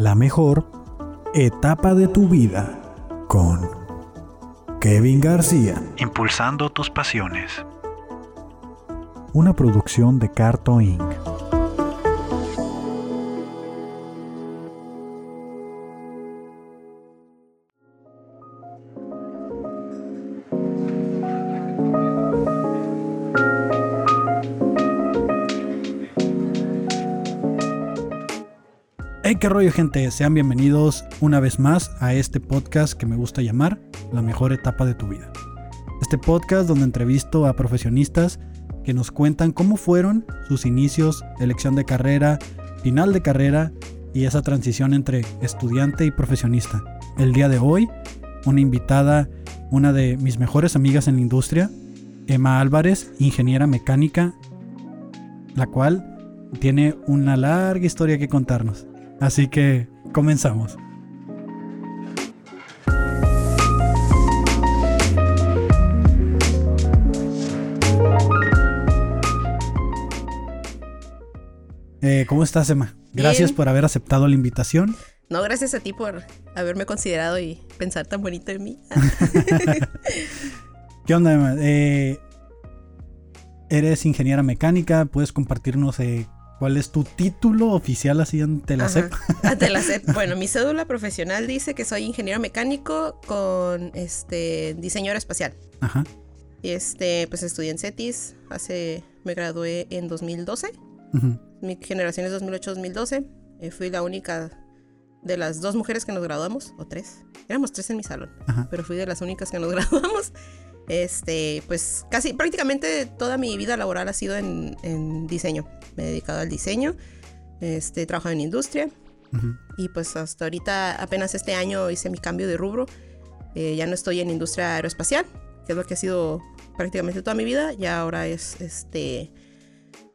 La mejor etapa de tu vida con Kevin García. Impulsando tus pasiones. Una producción de Carto Inc. rollo, gente. Sean bienvenidos una vez más a este podcast que me gusta llamar La mejor etapa de tu vida. Este podcast donde entrevisto a profesionistas que nos cuentan cómo fueron sus inicios, elección de carrera, final de carrera y esa transición entre estudiante y profesionista. El día de hoy, una invitada, una de mis mejores amigas en la industria, Emma Álvarez, ingeniera mecánica, la cual tiene una larga historia que contarnos. Así que comenzamos. Eh, ¿Cómo estás, Emma? Gracias Bien. por haber aceptado la invitación. No, gracias a ti por haberme considerado y pensar tan bonito en mí. ¿Qué onda, Emma? Eh, eres ingeniera mecánica. ¿Puedes compartirnos eh, cuál es tu título oficial así ante la Ajá. Ante la SEP. Bueno, mi cédula profesional dice que soy ingeniero mecánico con este diseño aeroespacial. Ajá. Y este, pues estudié en CETIS. Hace, me gradué en 2012. ujú, Mi generación es 2008-2012. Eh, fui la única de las dos mujeres que nos graduamos, o tres. Éramos tres en mi salón, Ajá. pero fui de las únicas que nos graduamos. Este, pues casi, prácticamente toda mi vida laboral ha sido en, en diseño. Me he dedicado al diseño. Este, he trabajado en industria. Y pues hasta ahorita, apenas este año hice mi cambio de rubro. Eh, ya no estoy en industria aeroespacial, que es lo que ha sido prácticamente toda mi vida. Ya ahora es, este,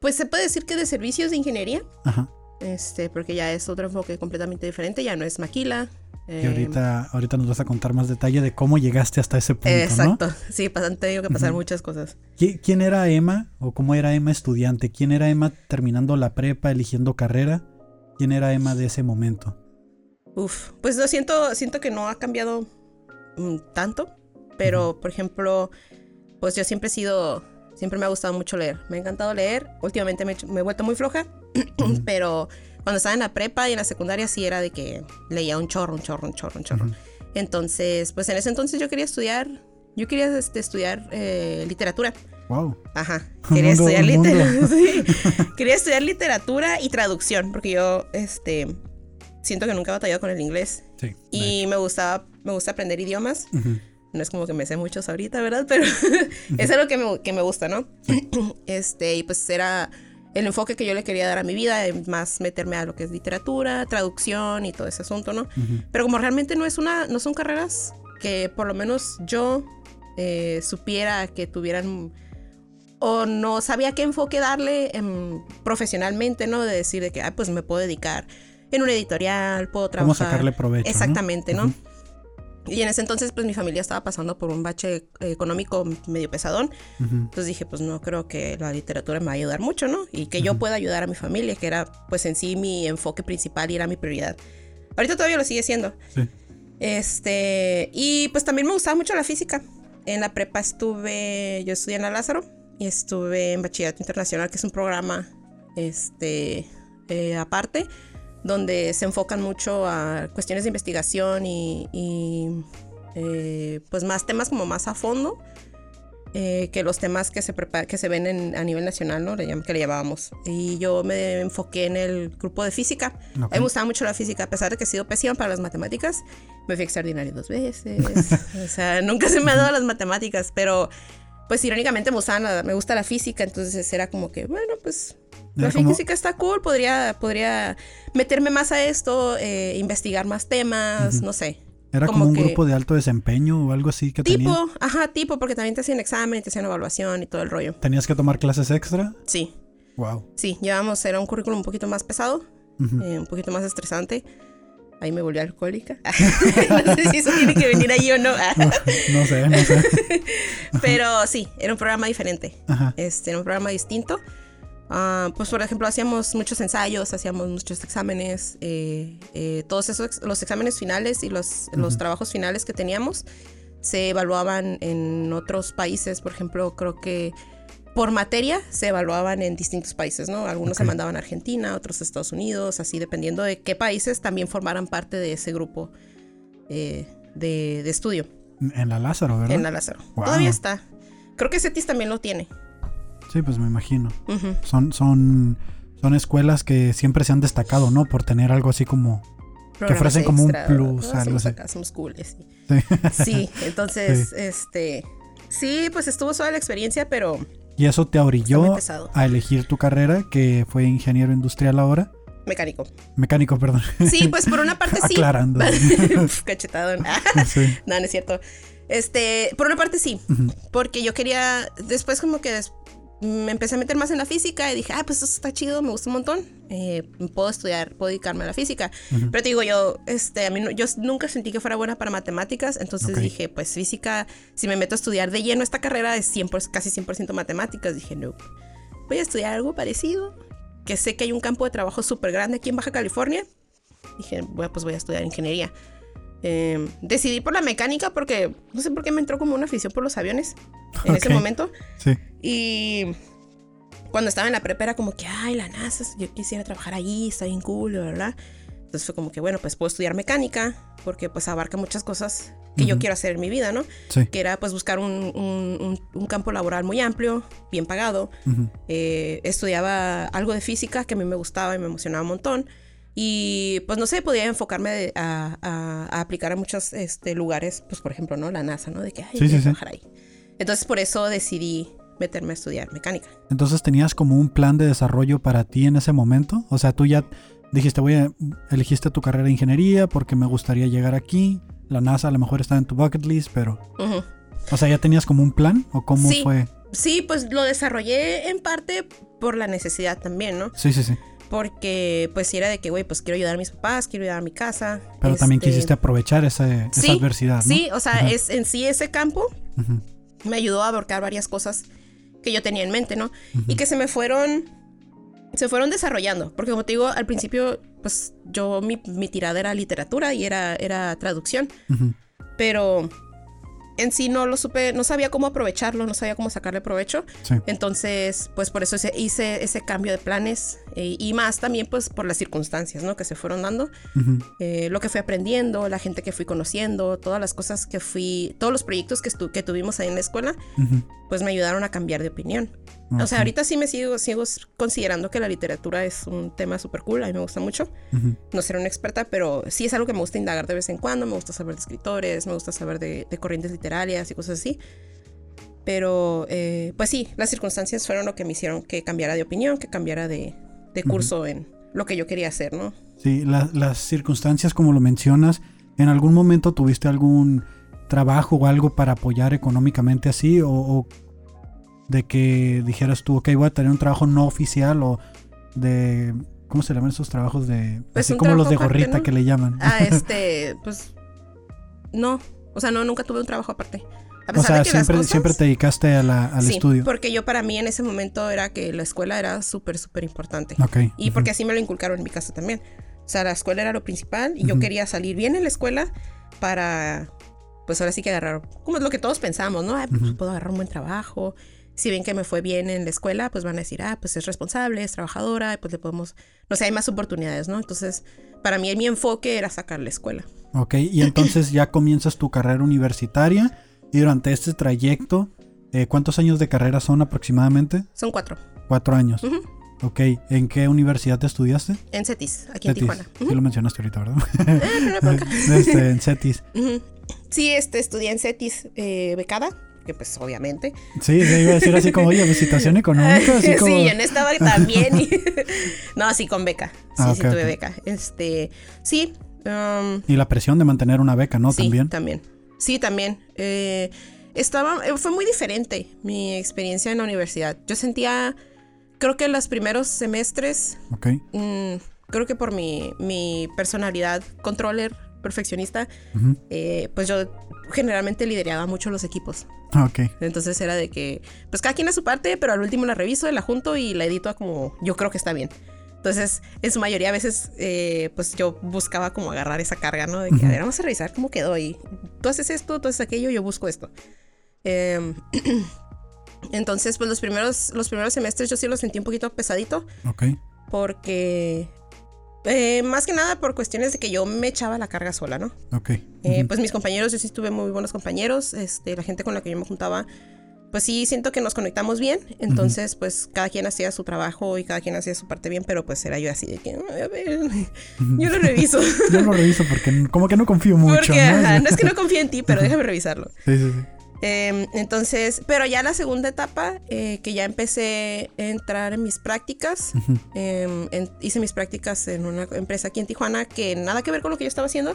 pues se puede decir que de servicios de ingeniería. Ajá. Este, porque ya es otro enfoque completamente diferente, ya no es maquila. Y eh, ahorita, ahorita nos vas a contar más detalle de cómo llegaste hasta ese punto, ¿no? Exacto, sí, pasan, tenido que pasar muchas cosas. ¿Qui- ¿Quién era Emma o cómo era Emma estudiante? ¿Quién era Emma terminando la prepa, eligiendo carrera? ¿Quién era Emma de ese momento? Uf, pues lo siento, siento que no ha cambiado mm, tanto, pero por ejemplo, pues yo siempre he sido, siempre me ha gustado mucho leer, me ha encantado leer, últimamente me he vuelto muy floja, pero cuando estaba en la prepa y en la secundaria sí era de que leía un chorro, un chorro, un chorro, un chorro. Entonces, pues en ese entonces yo quería estudiar, yo quería este, estudiar eh, literatura. Wow. Ajá, quería mundo- estudiar literatura. sí. Quería estudiar literatura y traducción, porque yo este siento que nunca he batallado con el inglés Sí. y me gustaba me gusta aprender idiomas. No es como que me sé muchos ahorita, ¿verdad? Pero es algo que me, que me gusta, ¿no? Este, y pues era el enfoque que yo le quería dar a mi vida, más meterme a lo que es literatura, traducción y todo ese asunto, ¿no? Pero como realmente no es una, no son carreras que por lo menos yo eh, supiera que tuvieran o no sabía qué enfoque darle em, profesionalmente, ¿no? De decir de que, ah, pues me puedo dedicar en una editorial, puedo ¿Cómo trabajar. sacarle provecho? ¿no? Exactamente, ¿no? Y en ese entonces, pues mi familia estaba pasando por un bache económico medio pesadón. Ujú. Entonces dije, pues no creo que la literatura me va a ayudar mucho, ¿no? Y que yo Ujú. pueda ayudar a mi familia, que era pues en sí mi enfoque principal y era mi prioridad. Ahorita todavía lo sigue siendo. Sí. Este, y pues también me gustaba mucho la física. En la prepa estuve, yo estudié en la Lázaro y estuve en Bachillerato Internacional, que es un programa este, eh, aparte, donde se enfocan mucho a cuestiones de investigación y, y, eh, pues más temas como más a fondo eh, que los temas que se, prepa- que se ven en- a nivel nacional, ¿no? Que le llamábamos. Y yo me enfoqué en el grupo de física. Ok. A mí me gustaba mucho la física, a pesar de que he sido pésima para las matemáticas. Me fui extraordinario dos veces. o sea, nunca se me ha dado las matemáticas, pero pues irónicamente me, gustaban la- me gusta la física, entonces era como que, bueno, pues la como- física está cool, podría, podría meterme más a esto, eh, investigar más temas, no sé. Era como, como un que- grupo de alto desempeño o algo así que Tipo, tenía. ajá, tipo, porque también te hacían examen, te hacían evaluación y todo el rollo. ¿Tenías que tomar clases extra? Sí, Wow. sí, llevamos, era un currículum un poquito más pesado, eh, un poquito más estresante. Ahí me volví alcohólica. no sé si eso tiene que venir ahí o no. No, no sé, no sé. Pero sí, era un programa diferente. Ajá. Este, era un programa distinto. Ah, pues por ejemplo hacíamos muchos ensayos, hacíamos muchos exámenes, eh, eh, todos esos, los exámenes finales y los, los trabajos finales que teníamos se evaluaban en otros países, por ejemplo creo que por materia se evaluaban en distintos países, ¿no? Algunos se mandaban a Argentina, otros a Estados Unidos, así dependiendo de qué países también formaran parte de ese grupo eh, de, de estudio En la Lázaro, ¿verdad? en la Lázaro. Wow. Todavía está. Creo que CETIS también lo tiene. Sí, pues me imagino. Son, son, son escuelas que siempre se han destacado, ¿no? Por tener algo así como... Programas ofrecen como un plus, ¿no? algo así. acá, somos cool, sí. Sí. Sí, entonces, este... Sí, pues estuvo suave la experiencia, pero Y eso te orilló a elegir tu carrera, que fue ingeniero industrial ahora. mecánico. Mecánico, perdón. Sí, pues por una parte sí. Aclarando. Sí. no, no es cierto. Este, por una parte sí, porque yo quería, después como que me empecé a meter más en la física y dije, ah, pues esto está chido, me gusta un montón, eh, puedo estudiar, puedo dedicarme a la física. Ujú. Pero te digo, yo, este, a mí no- yo nunca sentí que fuera buena para matemáticas, entonces Ok. dije, pues física, si me meto a estudiar de lleno esta carrera es 100%, casi 100% matemáticas, dije, no, voy a estudiar algo parecido, que sé que hay un campo de trabajo súper grande aquí en Baja California. Dije, bueno, pues voy a estudiar ingeniería. Eh, decidí por la mecánica porque no sé por qué me entró como una afición por los aviones en ese momento. Sí. Y cuando estaba en la prepa era como que, ay, la NASA, yo quisiera trabajar allí, está bien cool, ¿verdad? Entonces fue como que, bueno, pues puedo estudiar mecánica porque pues abarca muchas cosas que yo quiero hacer en mi vida, ¿no? Sí. Que era pues buscar un, un- un- un campo laboral muy amplio, bien pagado. Eh, estudiaba algo de física que a mí me gustaba y me emocionaba un montón. Y pues no sé, podía enfocarme a, a- a aplicar a muchos este, lugares, pues por ejemplo, ¿no? La NASA, ¿no? De que, ay, Sí, trabajar ahí. Entonces por eso decidí meterme a estudiar mecánica. Entonces tenías como un plan de desarrollo para ti en ese momento. O sea, tú ya dijiste, voy a, elegiste tu carrera de ingeniería porque me gustaría llegar aquí. La NASA a lo mejor está en tu bucket list, pero, o sea, ¿ya tenías como un plan o cómo Sí. fue? Sí, pues lo desarrollé en parte por la necesidad también, ¿no? Sí, sí, sí. Porque pues si era de que, güey, pues quiero ayudar a mis papás, quiero ayudar a mi casa. Pero también este, quisiste aprovechar ese- esa Sí, adversidad, ¿no? Sí, o sea, Ajá. es en sí ese campo Ujú, me ayudó a abarcar varias cosas que yo tenía en mente, ¿no? ujú. Y que se me fueron se fueron desarrollando, porque como te digo, al principio pues yo mi, mi tirada era literatura y era era traducción, Ujú. pero en sí no lo supe, no sabía cómo aprovecharlo, no sabía cómo sacarle provecho. Sí. Entonces, pues por eso hice ese cambio de planes eh, y más también pues por las circunstancias, ¿no? Que se fueron dando, Ujú. eh, lo que fui aprendiendo, la gente que fui conociendo, todas las cosas que fui, todos los proyectos que, que tuvimos ahí en la escuela, Ujú. pues me ayudaron a cambiar de opinión. O sea, ahorita sí me sigo, sigo considerando que la literatura es un tema súper cool, a mí me gusta mucho. Ujú. No ser una experta, pero sí es algo que me gusta indagar de vez en cuando, me gusta saber de escritores, me gusta saber de, de corrientes literarias y cosas así. Pero, eh, pues sí, las circunstancias fueron lo que me hicieron que cambiara de opinión, que cambiara de, de curso en lo que yo quería hacer, ¿no? Sí, la- las circunstancias como lo mencionas, ¿en algún momento tuviste algún trabajo o algo para apoyar económicamente así? O, o de que dijeras tú, ok, voy a tener un trabajo no oficial o de... ¿Cómo se llaman esos trabajos de... Pues así como los de aparte, gorrita ¿no? que le llaman? Ah, este, pues, no, o sea, no, nunca tuve un trabajo aparte. A o sea, de que las siempre, cosas- siempre te dedicaste a la- al sí, estudio. porque yo para mí en ese momento era que la escuela era súper, súper importante. Ok. Y porque así me lo inculcaron en mi casa también. O sea, la escuela era lo principal y yo quería salir bien en la escuela para, pues ahora sí que agarrar, como es lo que todos pensamos, ¿no? Ay, pues puedo agarrar un buen trabajo. Si ven que me fue bien en la escuela, pues van a decir, ah, pues es responsable, es trabajadora, pues le podemos, no sé, hay más oportunidades, ¿no? Entonces, para mí mi enfoque era sacar la escuela. Ok, y entonces ya comienzas tu carrera universitaria y durante este trayecto, eh, ¿cuántos años de carrera son aproximadamente? Son cuatro. Cuatro años. Ujú. Ok, ¿en qué universidad te estudiaste? En CETIS, aquí en. Tijuana. Sí Ujú. lo mencionaste ahorita, ¿verdad? No bronca. este, en CETIS. Sí, este, estudié en CETIS eh, becada, que pues obviamente. Sí, se iba a decir así como, oye, situación económica, así como... Sí, en estaba también. y- no, sí, con beca. Sí, Ah, sí tuve beca. Este, sí. um, Y la presión de mantener una beca, ¿no? sí, También. también. Sí, también. Eh, estaba, eh, fue muy diferente mi experiencia en la universidad. Yo sentía, creo que los primeros semestres, mm, creo que por mi, mi personalidad controller, perfeccionista, eh, pues yo generalmente lideraba mucho los equipos. Ah, Ok. Entonces era de que, pues cada quien a su parte, pero al último la reviso, la junto y la edito a como yo creo que está bien. Entonces, en su mayoría a veces, eh, pues yo buscaba como agarrar esa carga, ¿no? De que, a ver, vamos a revisar cómo quedó y tú haces esto, tú haces aquello, yo busco esto. Em, entonces, pues los primeros, los primeros semestres yo sí lo sentí un poquito pesadito Ok. porque, eh, más que nada por cuestiones de que yo me echaba la carga sola, ¿no? Ok. Eh. Pues mis compañeros, yo sí tuve muy buenos compañeros, este, la gente con la que yo me juntaba, pues sí siento que nos conectamos bien, entonces pues cada quien hacía su trabajo y cada quien hacía su parte bien, pero pues era yo así de que, "Ay, a ver, yo lo reviso. Yo lo reviso porque como que no confío mucho. Porque, ¿no? ajá, no es que no confíe en ti, pero déjame revisarlo. Sí, sí, sí. Eh, entonces, pero ya la segunda etapa, eh, que ya empecé a entrar en mis prácticas, eh, en- hice mis prácticas en una empresa aquí en Tijuana que nada que ver con lo que yo estaba haciendo.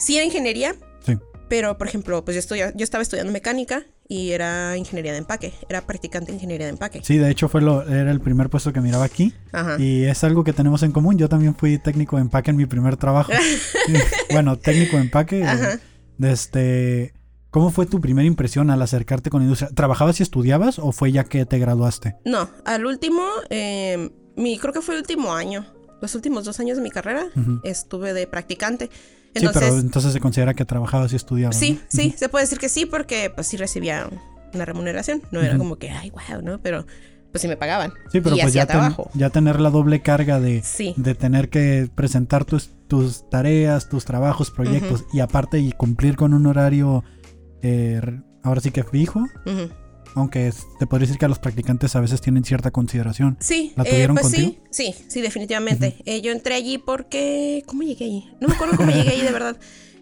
Sí era ingeniería, Sí. pero por ejemplo, pues yo, estudia- yo estaba estudiando mecánica y era ingeniería de empaque, era practicante de ingeniería de empaque. Sí, de hecho fue lo, era el primer puesto que miraba aquí Ajá. y es algo que tenemos en común. Yo también fui técnico de empaque en mi primer trabajo. Bueno, técnico de empaque. eh, Ajá. Desde, ¿Cómo fue tu primera impresión al acercarte con la industria? ¿Trabajabas y estudiabas o fue ya que te graduaste? No, al último, eh, mi, creo que fue el último año, los últimos dos años de mi carrera, estuve de practicante. Sí, pero entonces se considera que trabajabas y estudiabas. Sí, ¿no? sí, se puede decir que sí, porque pues sí recibía una remuneración. No era como que, ay, wow, ¿no? Pero pues sí me pagaban. Sí, pero y pues ya, ten- ya tener la doble carga de, Sí. de tener que presentar tus, tus tareas, tus trabajos, proyectos y aparte y cumplir con un horario eh, ahora sí que fijo, Ujú. Aunque te podría decir que a los practicantes a veces tienen cierta consideración. Sí, ¿La eh, tuvieron pues contigo? sí, sí, sí, definitivamente. Eh, yo entré allí porque... ¿Cómo llegué allí? No me acuerdo cómo llegué allí, de verdad.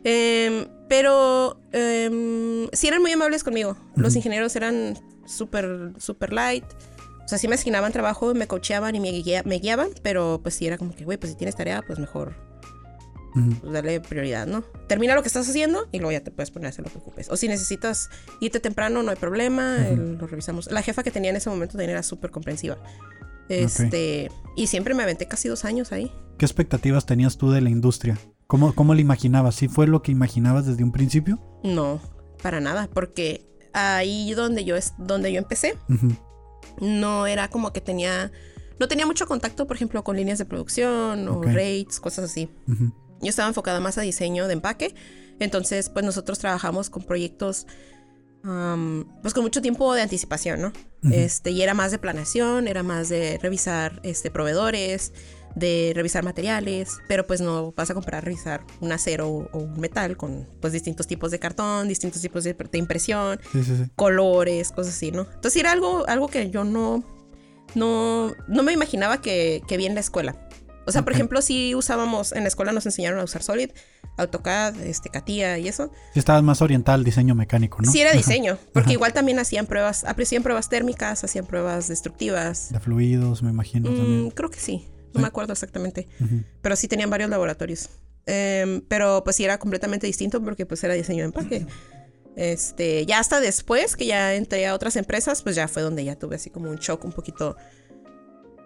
Em, pero em, sí eran muy amables conmigo. Los ingenieros eran súper, súper light. O sea, sí me asignaban trabajo, me coacheaban y me, guía- me guiaban, pero pues sí era como que, güey, pues si tienes tarea, pues mejor Pues, darle prioridad, ¿no? Termina lo que estás haciendo y luego ya te puedes poner a hacer lo que ocupes. O si necesitas irte temprano, no hay problema, el- lo revisamos. La jefa que tenía en ese momento también era súper comprensiva. Este, y siempre me aventé casi dos años ahí. ¿Qué expectativas tenías tú de la industria? ¿Cómo, cómo la imaginabas? ¿Sí fue lo que imaginabas desde un principio? No, para nada, porque ahí donde yo, es, donde yo empecé, no era como que tenía, no tenía mucho contacto, por ejemplo, con líneas de producción o Ok. rates, cosas así. Ujú. Yo estaba enfocada más a diseño de empaque. Entonces, pues nosotros trabajamos con proyectos, am, pues con mucho tiempo de anticipación, ¿no? Este, y era más de planeación, era más de revisar este, proveedores, de revisar materiales, pero pues no vas a comprar, revisar un acero o, o un metal con pues distintos tipos de cartón, distintos tipos de, de impresión, Sí, sí, sí. colores, cosas así, ¿no? Entonces era algo, algo que yo no, no, no me imaginaba que, que vi en la escuela. O sea, por ejemplo, si usábamos, en la escuela nos enseñaron a usar Solid, AutoCAD, este, CATIA y eso. Sí estabas más oriental al diseño mecánico, ¿no? Sí era diseño, porque Ajá. igual también hacían pruebas, hacían pruebas térmicas, hacían pruebas destructivas. De fluidos, me imagino Mm, también. creo que sí, no Sí. me acuerdo exactamente, pero sí tenían varios laboratorios. Em, pero pues sí era completamente distinto porque pues era diseño de empaque. Este, ya hasta después que ya entré a otras empresas, pues ya fue donde ya tuve así como un shock un poquito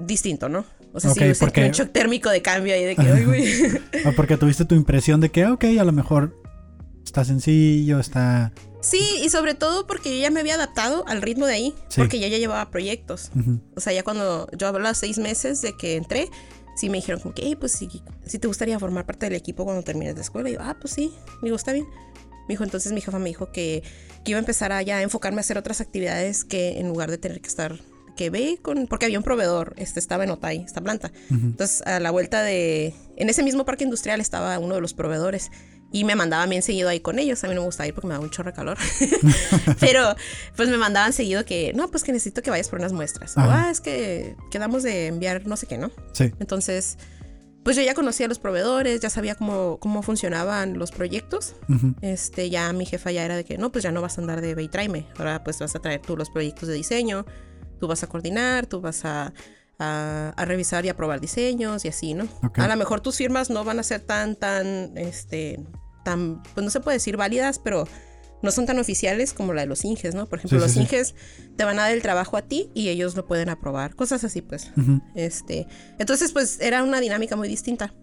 distinto, ¿no? O sea, Ok, sí porque- un shock térmico de cambio ahí de que, ay, güey. Ah, porque tuviste tu impresión de que, ok, a lo mejor está sencillo, está... Sí, y sobre todo porque yo ya me había adaptado al ritmo de ahí, Sí. porque ya ya llevaba proyectos. Ujú. O sea, ya cuando yo hablaba seis meses de que entré, sí me dijeron como que, "Ey, pues sí, sí te gustaría formar parte del equipo cuando termines la escuela. Y yo, ah, pues sí, me está bien. Me dijo, entonces mi jefa me dijo que, que iba a empezar a ya enfocarme a hacer otras actividades que en lugar de tener que estar, que ve con, porque había un proveedor, este estaba en Otay, esta planta. Ujú. Entonces, a la vuelta de, en ese mismo parque industrial estaba uno de los proveedores. Y me mandaban bien seguido ahí con ellos. A mí no me gustaba ir porque me daba un chorro de calor. Pero pues me mandaban seguido que, no, pues que necesito que vayas por unas muestras. O, ah, es que quedamos de enviar no sé qué, ¿no? Sí. Entonces, pues yo ya conocía a los proveedores, ya sabía cómo, cómo funcionaban los proyectos. Ujú. Este, ya mi jefa ya era de que, no, pues ya no vas a andar de ve y tráeme. Ahora pues vas a traer tú los proyectos de diseño, tú vas a coordinar, tú vas a, a, a revisar y aprobar diseños y así, ¿no? A lo mejor tus firmas no van a ser tan, tan, este, tan, pues no se puede decir válidas, pero no son tan oficiales como la de los Inges, ¿no? Por ejemplo, Sí, los sí. Inges te van a dar el trabajo a ti y ellos lo pueden aprobar, cosas así, pues. Este, entonces, pues era una dinámica muy distinta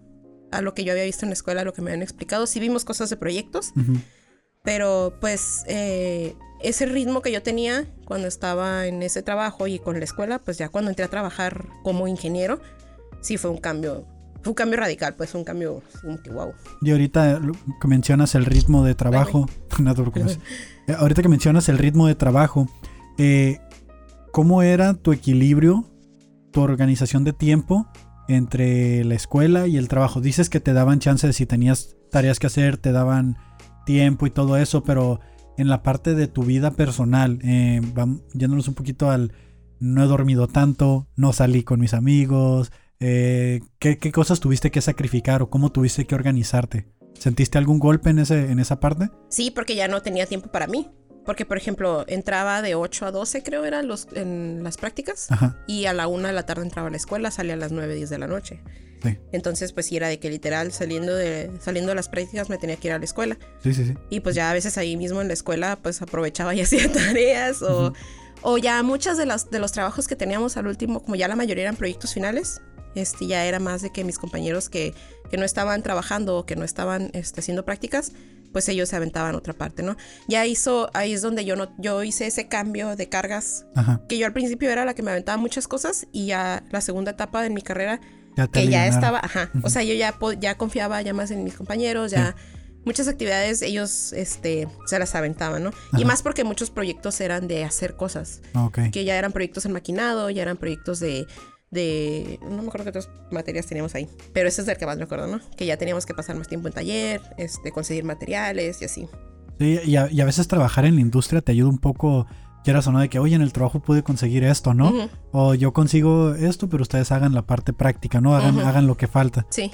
a lo que yo había visto en la escuela, a lo que me habían explicado. Sí vimos cosas de proyectos, pero pues eh, ese ritmo que yo tenía cuando estaba en ese trabajo y con la escuela, pues ya cuando entré a trabajar como ingeniero, sí fue un cambio. Fue un cambio radical, pues un cambio wow. Y ahorita que mencionas el ritmo de trabajo, no eh, ahorita que mencionas el ritmo de trabajo, eh, ¿cómo era tu equilibrio, tu organización de tiempo entre la escuela y el trabajo? Dices que te daban chance de si tenías tareas que hacer, te daban tiempo y todo eso, pero en la parte de tu vida personal, eh, yéndonos un poquito al no he dormido tanto, no salí con mis amigos, eh, ¿qué, cosas tuviste que sacrificar o cómo tuviste que organizarte? ¿Sentiste algún golpe en, ese, en esa parte? Sí, porque ya no tenía tiempo para mí. Porque, por ejemplo, entraba de 8 a 12, creo, eran los, en las prácticas. Y a la 1 de la tarde entraba a la escuela, salía a las 9, 10 de la noche. Entonces, pues sí era de que literal saliendo de, saliendo de las prácticas me tenía que ir a la escuela. Sí, sí, sí. Y pues ya a veces ahí mismo en la escuela, pues aprovechaba y hacía tareas o, o ya muchas de, las, de los trabajos que teníamos al último, como ya la mayoría eran proyectos finales, este, ya era más de que mis compañeros que, que no estaban trabajando o que no estaban este, haciendo prácticas, pues ellos se aventaban otra parte, ¿no? Ya hizo, ahí es donde yo no, yo hice ese cambio de cargas, que yo al principio era la que me aventaba muchas cosas y ya la segunda etapa de mi carrera, que ya estaba, ajá, o sea, yo ya, ya confiaba ya más en mis compañeros, ya... Muchas actividades ellos este, se las aventaban, ¿no? Y más porque muchos proyectos eran de hacer cosas. Que ya eran proyectos en maquinado, ya eran proyectos de, de... No me acuerdo qué otras materias teníamos ahí. Pero ese es el que más me acuerdo, ¿no? Que ya teníamos que pasar más tiempo en taller, este, conseguir materiales y así. Sí, y a, veces trabajar en la industria te ayuda un poco, quieras o no, de que, oye, en el trabajo pude conseguir esto, ¿no? O yo consigo esto, pero ustedes hagan la parte práctica, ¿no? Hagan, hagan lo que falta. Sí.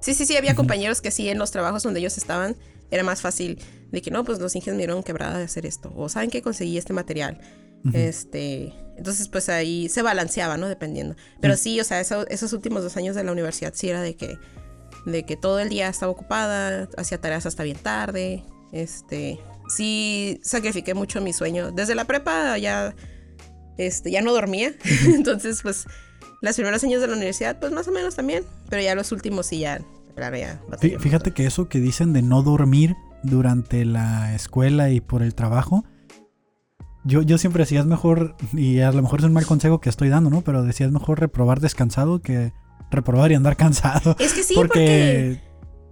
Sí, sí, sí, había compañeros que sí, en los trabajos donde ellos estaban, era más fácil de que no, pues los ingenieros me dieron quebrada de hacer esto. O saben que conseguí este material. Este, entonces pues ahí se balanceaba, ¿no? Dependiendo. Pero sí, o sea, esos últimos dos años de la universidad sí era de que, de que todo el día estaba ocupada, hacía tareas hasta bien tarde, este, sí sacrifiqué mucho mi sueño. Desde la prepa ya, este, ya no dormía, entonces pues los primeros años de la universidad pues más o menos también, pero ya los últimos sí ya, Fíjate que eso que dicen de no dormir durante la escuela y por el trabajo, yo, yo siempre decía es mejor, y a lo mejor es un mal consejo que estoy dando, ¿no? Pero decía es mejor reprobar descansado que reprobar y andar cansado. Es que sí, porque...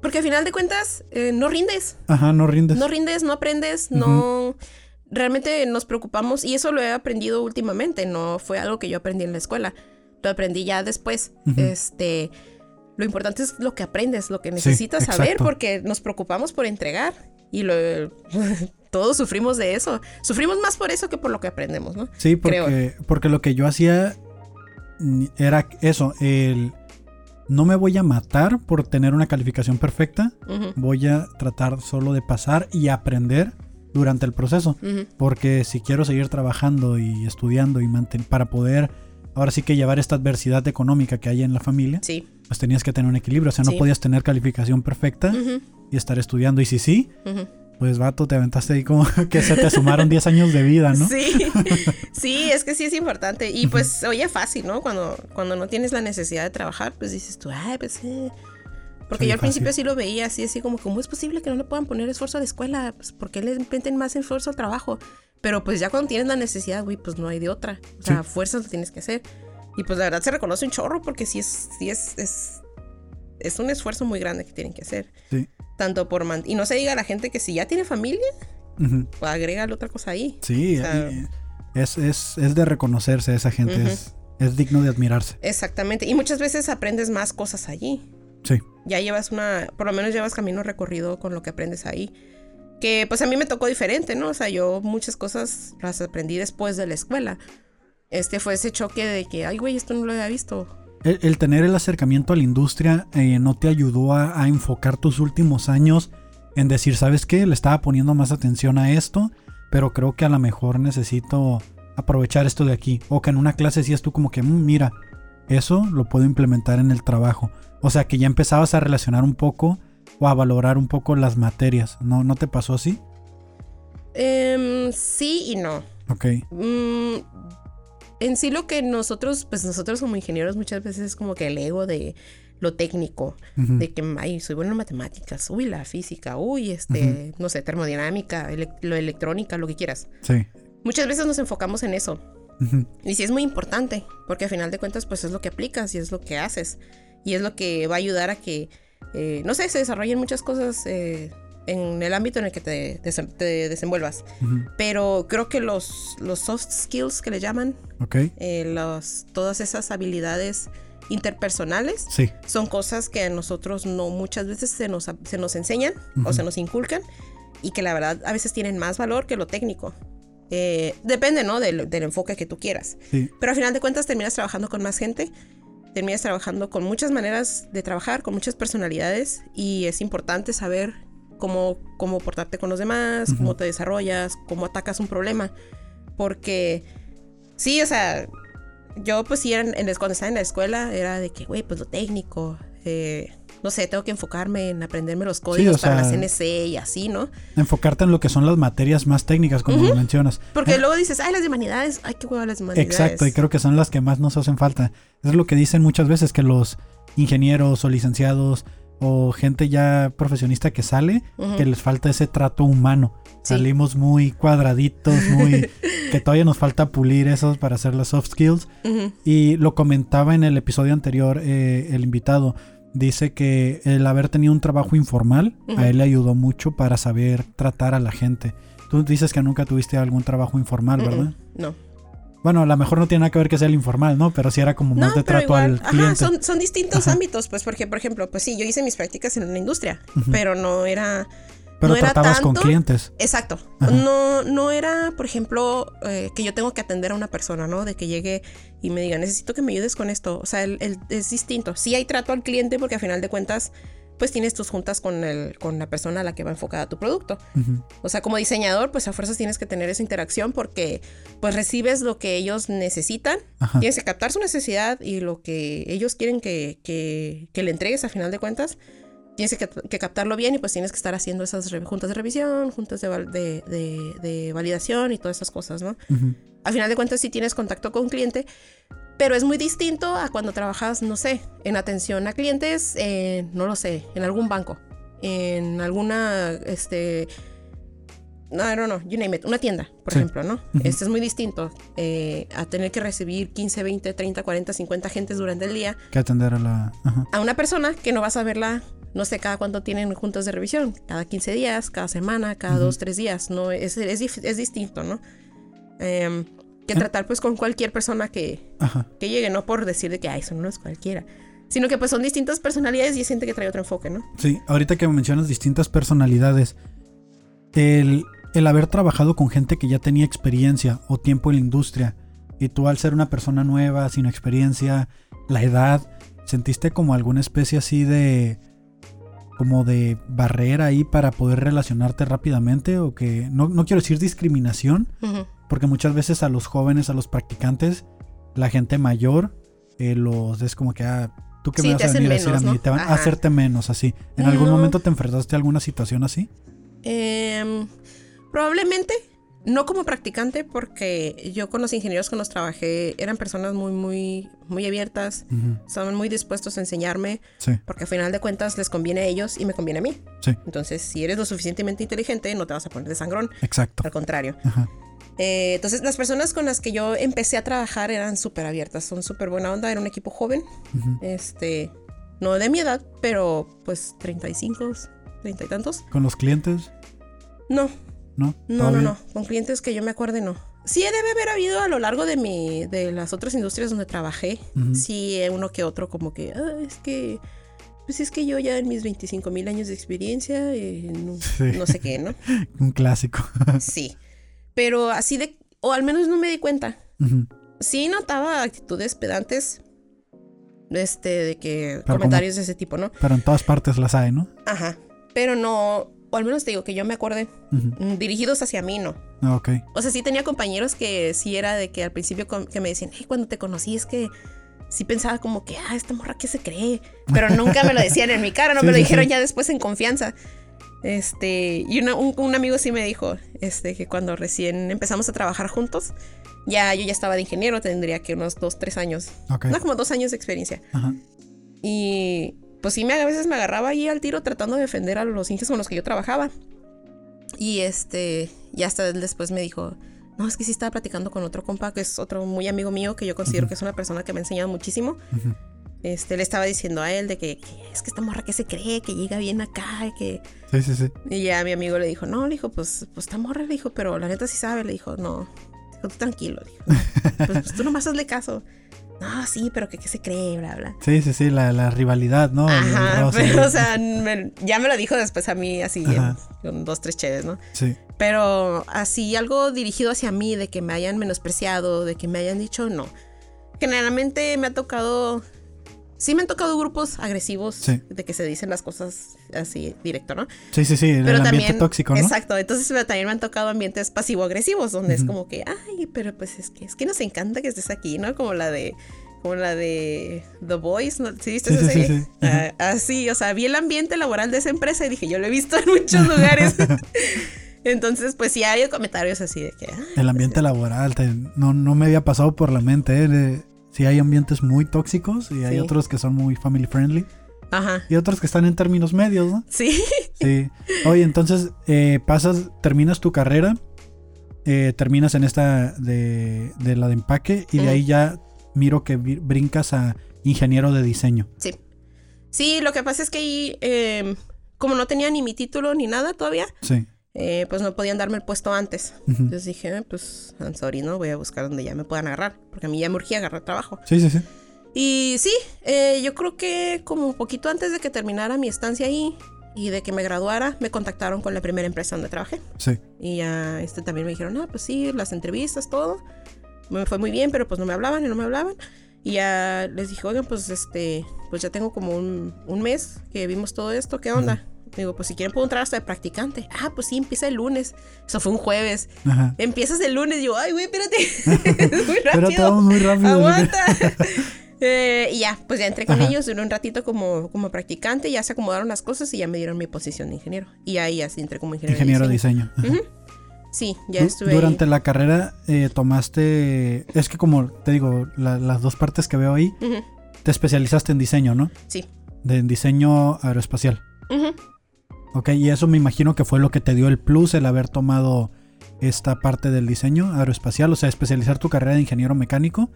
Porque, al final de cuentas eh, no rindes. Ajá, no rindes. No rindes, no aprendes, no... Realmente nos preocupamos y eso lo he aprendido últimamente, no fue algo que yo aprendí en la escuela, lo aprendí ya después. Este, lo importante es lo que aprendes, lo que necesitas saber, porque nos preocupamos por entregar y lo, todos sufrimos de eso. Sufrimos más por eso que por lo que aprendemos, ¿no? Sí, porque, porque lo que yo hacía era eso, el no me voy a matar por tener una calificación perfecta, voy a tratar solo de pasar y aprender durante el proceso, porque si quiero seguir trabajando y estudiando y mantener para poder ahora sí que llevar esta adversidad económica que hay en la familia, sí. pues tenías que tener un equilibrio, o sea, no podías tener calificación perfecta y estar estudiando y si sí, pues vato, te aventaste ahí como que se te sumaron 10 años de vida, ¿no? Sí, sí, es que sí es importante. Y pues, oye, fácil, ¿no? Cuando, cuando no tienes la necesidad de trabajar, pues dices tú, ay, pues sí. Porque yo al principio sí lo veía así, así como, ¿cómo es posible que no le puedan poner esfuerzo a la escuela? Pues, ¿por qué le meten más esfuerzo al trabajo? Pero pues ya cuando tienes la necesidad, güey, pues no hay de otra. O sea, fuerzas lo tienes que hacer. Y pues la verdad se reconoce un chorro porque sí es, sí es, es, es un esfuerzo muy grande que tienen que hacer. Sí tanto por y no se diga a la gente que si ya tiene familia, pues agrégale otra cosa ahí. Sí, es, es, es, de reconocerse esa gente, es, es digno de admirarse. Exactamente, y muchas veces aprendes más cosas allí. Sí. Ya llevas una, por lo menos llevas camino recorrido con lo que aprendes ahí. Que pues a mí me tocó diferente, ¿no? O sea, yo muchas cosas las aprendí después de la escuela. Este fue ese choque de que, ay, güey, esto no lo había visto el, tener el acercamiento a la industria eh, no te ayudó a, enfocar tus últimos años en decir, ¿sabes qué? Le estaba poniendo más atención a esto, pero creo que a lo mejor necesito aprovechar esto de aquí. O que en una clase es tú como que, mm, mira, eso lo puedo implementar en el trabajo. O sea que ya empezabas a relacionar un poco o a valorar un poco las materias. ¿No, ¿no te pasó así? Em, sí y no. Ok. Mm, en sí lo que nosotros, pues nosotros como ingenieros muchas veces es como que el ego de lo técnico, de que, ay, soy bueno en matemáticas, uy, la física, uy, este, no sé, termodinámica, ele- lo electrónica, lo que quieras. Sí. Muchas veces nos enfocamos en eso. Y sí es muy importante, porque al final de cuentas, pues es lo que aplicas y es lo que haces. Y es lo que va a ayudar a que, eh, no sé, se desarrollen muchas cosas eh, en el ámbito en el que te, desen- te desenvuelvas. Ujú. Pero creo que los, los soft skills que le llaman, Ok. eh, los, todas esas habilidades interpersonales, Sí. son cosas que a nosotros no muchas veces se nos, se nos enseñan o se nos inculcan y que la verdad a veces tienen más valor que lo técnico. Eh, depende, ¿no? Del, del enfoque que tú quieras. Sí. Pero al final de cuentas terminas trabajando con más gente, terminas trabajando con muchas maneras de trabajar, con muchas personalidades y es importante saber cómo, cómo portarte con los demás, cómo te desarrollas, cómo atacas un problema. Porque sí, o sea, yo pues sí, en, en- cuando estaba en la escuela era de que, güey, pues lo técnico, eh, no sé, tengo que enfocarme en aprenderme los códigos o para la CNC y así, ¿no? Enfocarte en lo que son las materias más técnicas, como lo mencionas. Porque Eh, luego dices, ay, las de humanidades, ay, qué huevo las de humanidades. Exacto, y creo que son las que más nos hacen falta. Es lo que dicen muchas veces que los ingenieros o licenciados o gente ya profesionista que sale, que les falta ese trato humano. Sí. Salimos muy cuadraditos, muy que todavía nos falta pulir esos para hacer las soft skills. Y lo comentaba en el episodio anterior eh, el invitado. Dice que el haber tenido un trabajo informal a él le ayudó mucho para saber tratar a la gente. Tú dices que nunca tuviste algún trabajo informal, ¿verdad? No. Bueno, a lo mejor no tiene nada que ver que sea el informal, ¿no? Pero sí era como más No, de trato igual, al ajá, cliente. son, son distintos Ajá. ámbitos, pues porque, por ejemplo, pues sí, yo hice mis prácticas en una industria, pero no era, Pero no era tratabas con tanto- clientes. exacto, Ajá. no, no era, por ejemplo, eh, que yo tengo que atender a una persona, ¿no? De que llegue y me diga, necesito que me ayudes con esto, o sea, el- el- es distinto. Sí hay trato al cliente porque a final de cuentas, pues tienes tus juntas con, el, con la persona a la que va enfocada tu producto. O sea, como diseñador, pues a fuerzas tienes que tener esa interacción porque pues recibes lo que ellos necesitan, Ajá. tienes que captar su necesidad y lo que ellos quieren que, que- que le entregues a final de cuentas, tienes que, que captarlo bien y pues tienes que estar haciendo esas juntas de revisión, juntas de, val- de- de- de validación y todas esas cosas, ¿no? Ujú. Al final de cuentas sí tienes contacto con cliente, pero es muy distinto a cuando trabajas, no sé, en atención a clientes, eh, no lo sé, en algún banco, en alguna, este, no, don't know, you name it, una tienda, por Sí. ejemplo, ¿no? Ujú. Este es muy distinto eh, a tener que recibir 15, 20, 30, 40, 50 gentes durante el día Que atender a la. Ajá. a una persona que no vas a verla, no sé, cada cuánto tienen juntas de revisión, cada 15 días, cada semana, cada Ujú. dos, tres días, no es, es, es distinto, ¿no? Em, que Ah. tratar pues con cualquier persona que, Ajá. que llegue, no por decir de que, ay, eso no es cualquiera, sino que pues son distintas personalidades y hay gente que trae otro enfoque, ¿no? Sí, ahorita que mencionas distintas personalidades, el, el haber trabajado con gente que ya tenía experiencia o tiempo en la industria, y tú al ser una persona nueva, sin experiencia, la edad, ¿sentiste como alguna especie así de como de barrera ahí para poder relacionarte rápidamente? O que no, no quiero decir discriminación, Ujú. Porque muchas veces a los jóvenes, a los practicantes, la gente mayor, eh, los es como que, ah, tú que Sí, me vas a venir a decir a mí, ¿no? te van a hacerte menos así. ¿En algún momento te enfrentaste a alguna situación así? Em, probablemente no como practicante porque yo con los ingenieros con los trabajé eran personas muy, muy, muy abiertas, Ujú, estaban muy dispuestos a enseñarme Sí, porque al final de cuentas les conviene a ellos y me conviene a mí. sí, Entonces, si eres lo suficientemente inteligente, no te vas a poner de sangrón, exacto. al contrario. Ajá, Eh, entonces, las personas con las que yo empecé a trabajar eran súper abiertas, son súper buena onda, era un equipo joven, este, no de mi edad, pero pues 35, 30 y tantos. ¿Con los clientes? No, ¿No? no, no, no, con clientes que yo me acuerde, no. Sí debe haber habido a lo largo de mi, de las otras industrias donde trabajé, sí uno que otro como que, "Ah, es que, pues es que yo ya en mis 25 mil años de experiencia, eh, no, Sí. no sé qué, ¿no? Un clásico. Sí. Pero así de, o al menos no me di cuenta. Ujú. Sí notaba actitudes pedantes, este, de que Pero comentarios de ese tipo, ¿no? Pero en todas partes las hay, ¿no? Ajá. Pero no, o al menos te digo que yo me acuerde, Ujú. mm, dirigidos hacia mí, no. Ah, Ok. O sea, sí tenía compañeros que sí era de que al principio que me decían, hey, cuando te conocí es que sí pensaba como que, ah, esta morra que se cree. Pero nunca me lo decían en mi cara, no Sí, me lo sí, dijeron sí. ya después en confianza. Este, y una- un, un amigo sí me dijo, este, que cuando recién empezamos a trabajar juntos, ya yo ya estaba de ingeniero, tendría que unos dos, tres años, no como dos años de experiencia. Ajá. Y pues sí, me, a veces me agarraba ahí al tiro tratando de defender a los indios con los que yo trabajaba. Y este, y hasta él después me dijo, no, es que sí estaba platicando con otro compa, que es otro muy amigo mío, que yo considero que es una persona que me ha enseñado muchísimo. Ujú. Este, le estaba diciendo a él de que, que es que esta morra que se cree, que llega bien acá, y que... Sí, sí, sí. Y ya mi amigo le dijo, no, le dijo, pues, pues esta morra, le dijo, pero la neta sí sabe, le dijo, no, dijo, tú tranquilo, le dijo, pues, pues tú nomás hazle caso. No, sí, pero que, que se cree, bla, bla. Sí, sí, sí, la, la rivalidad, ¿no? Ajá, pero, o sea, me- ya me lo dijo después a mí, así, en- con dos, tres chéves, ¿no? Sí, Pero así, algo dirigido hacia mí, de que me hayan menospreciado, de que me hayan dicho, no. Generalmente me ha tocado. Sí, me han tocado grupos agresivos Sí. de que se dicen las cosas así directo, ¿no? sí, sí, sí, el Pero ambiente también. tóxico, ¿no? Exacto. Entonces pero también me han tocado ambientes pasivo-agresivos, donde es como que, ay, pero pues es que es que nos encanta que estés aquí, ¿no? Como la de. Como la de The Boys, ¿no? ¿Sí viste Sí, esa sí, serie? sí. Ajá. Ah, así, o sea, vi el ambiente laboral de esa empresa y dije, yo lo he visto en muchos lugares. Entonces, pues sí, hay comentarios así de que, "Ah, El ambiente laboral, te- no, no me había pasado por la mente, ¿eh? Sí hay ambientes muy tóxicos y hay Sí. otros que son muy family friendly ajá, y otros que están en términos medios, ¿no? sí, Sí. Oye, entonces eh, pasas, terminas tu carrera, eh, terminas en esta de, de la de empaque y de ahí ya miro que brincas a ingeniero de diseño. sí. Sí, lo que pasa es que ahí, eh, como no tenía ni mi título ni nada todavía, Sí. Eh, pues no podían darme el puesto antes. Entonces dije, "Eh, pues, I'm sorry, ¿no? Voy a buscar donde ya me puedan agarrar, porque a mí ya me urgía agarrar trabajo. Sí, sí, sí. Y sí, eh, yo creo que como poquito antes de que terminara mi estancia ahí y de que me graduara, me contactaron con la primera empresa donde trabajé. Sí. Y ya este, también me dijeron, ah, pues sí, las entrevistas, todo. Me fue muy bien, pero pues no me hablaban y no me hablaban. Y ya les dije, oigan, pues este, pues ya tengo como un, un mes que vimos todo esto, ¿qué onda? Digo, pues si quieren puedo entrar hasta de practicante. Ah, pues sí, empieza el lunes. Eso fue un jueves. Ajá. Empiezas el lunes. Y yo, ay, güey, espérate. es muy Pero rápido. todo muy rápido. Aguanta. Eh, y ya, pues ya entré con Ajá. ellos, duré un ratito como, como practicante, ya se acomodaron las cosas y ya me dieron mi posición de ingeniero. Y ahí así entré como ingeniero, Ingeniero de de diseño. Sí, ya estuve Durante ahí. la carrera eh, tomaste, es que como te digo, la- las dos partes que veo ahí, te especializaste en diseño, ¿no? Sí. De, en diseño aeroespacial. Ujú. Ok, y eso me imagino que fue lo que te dio el plus el haber tomado esta parte del diseño aeroespacial, o sea, especializar tu carrera de ingeniero mecánico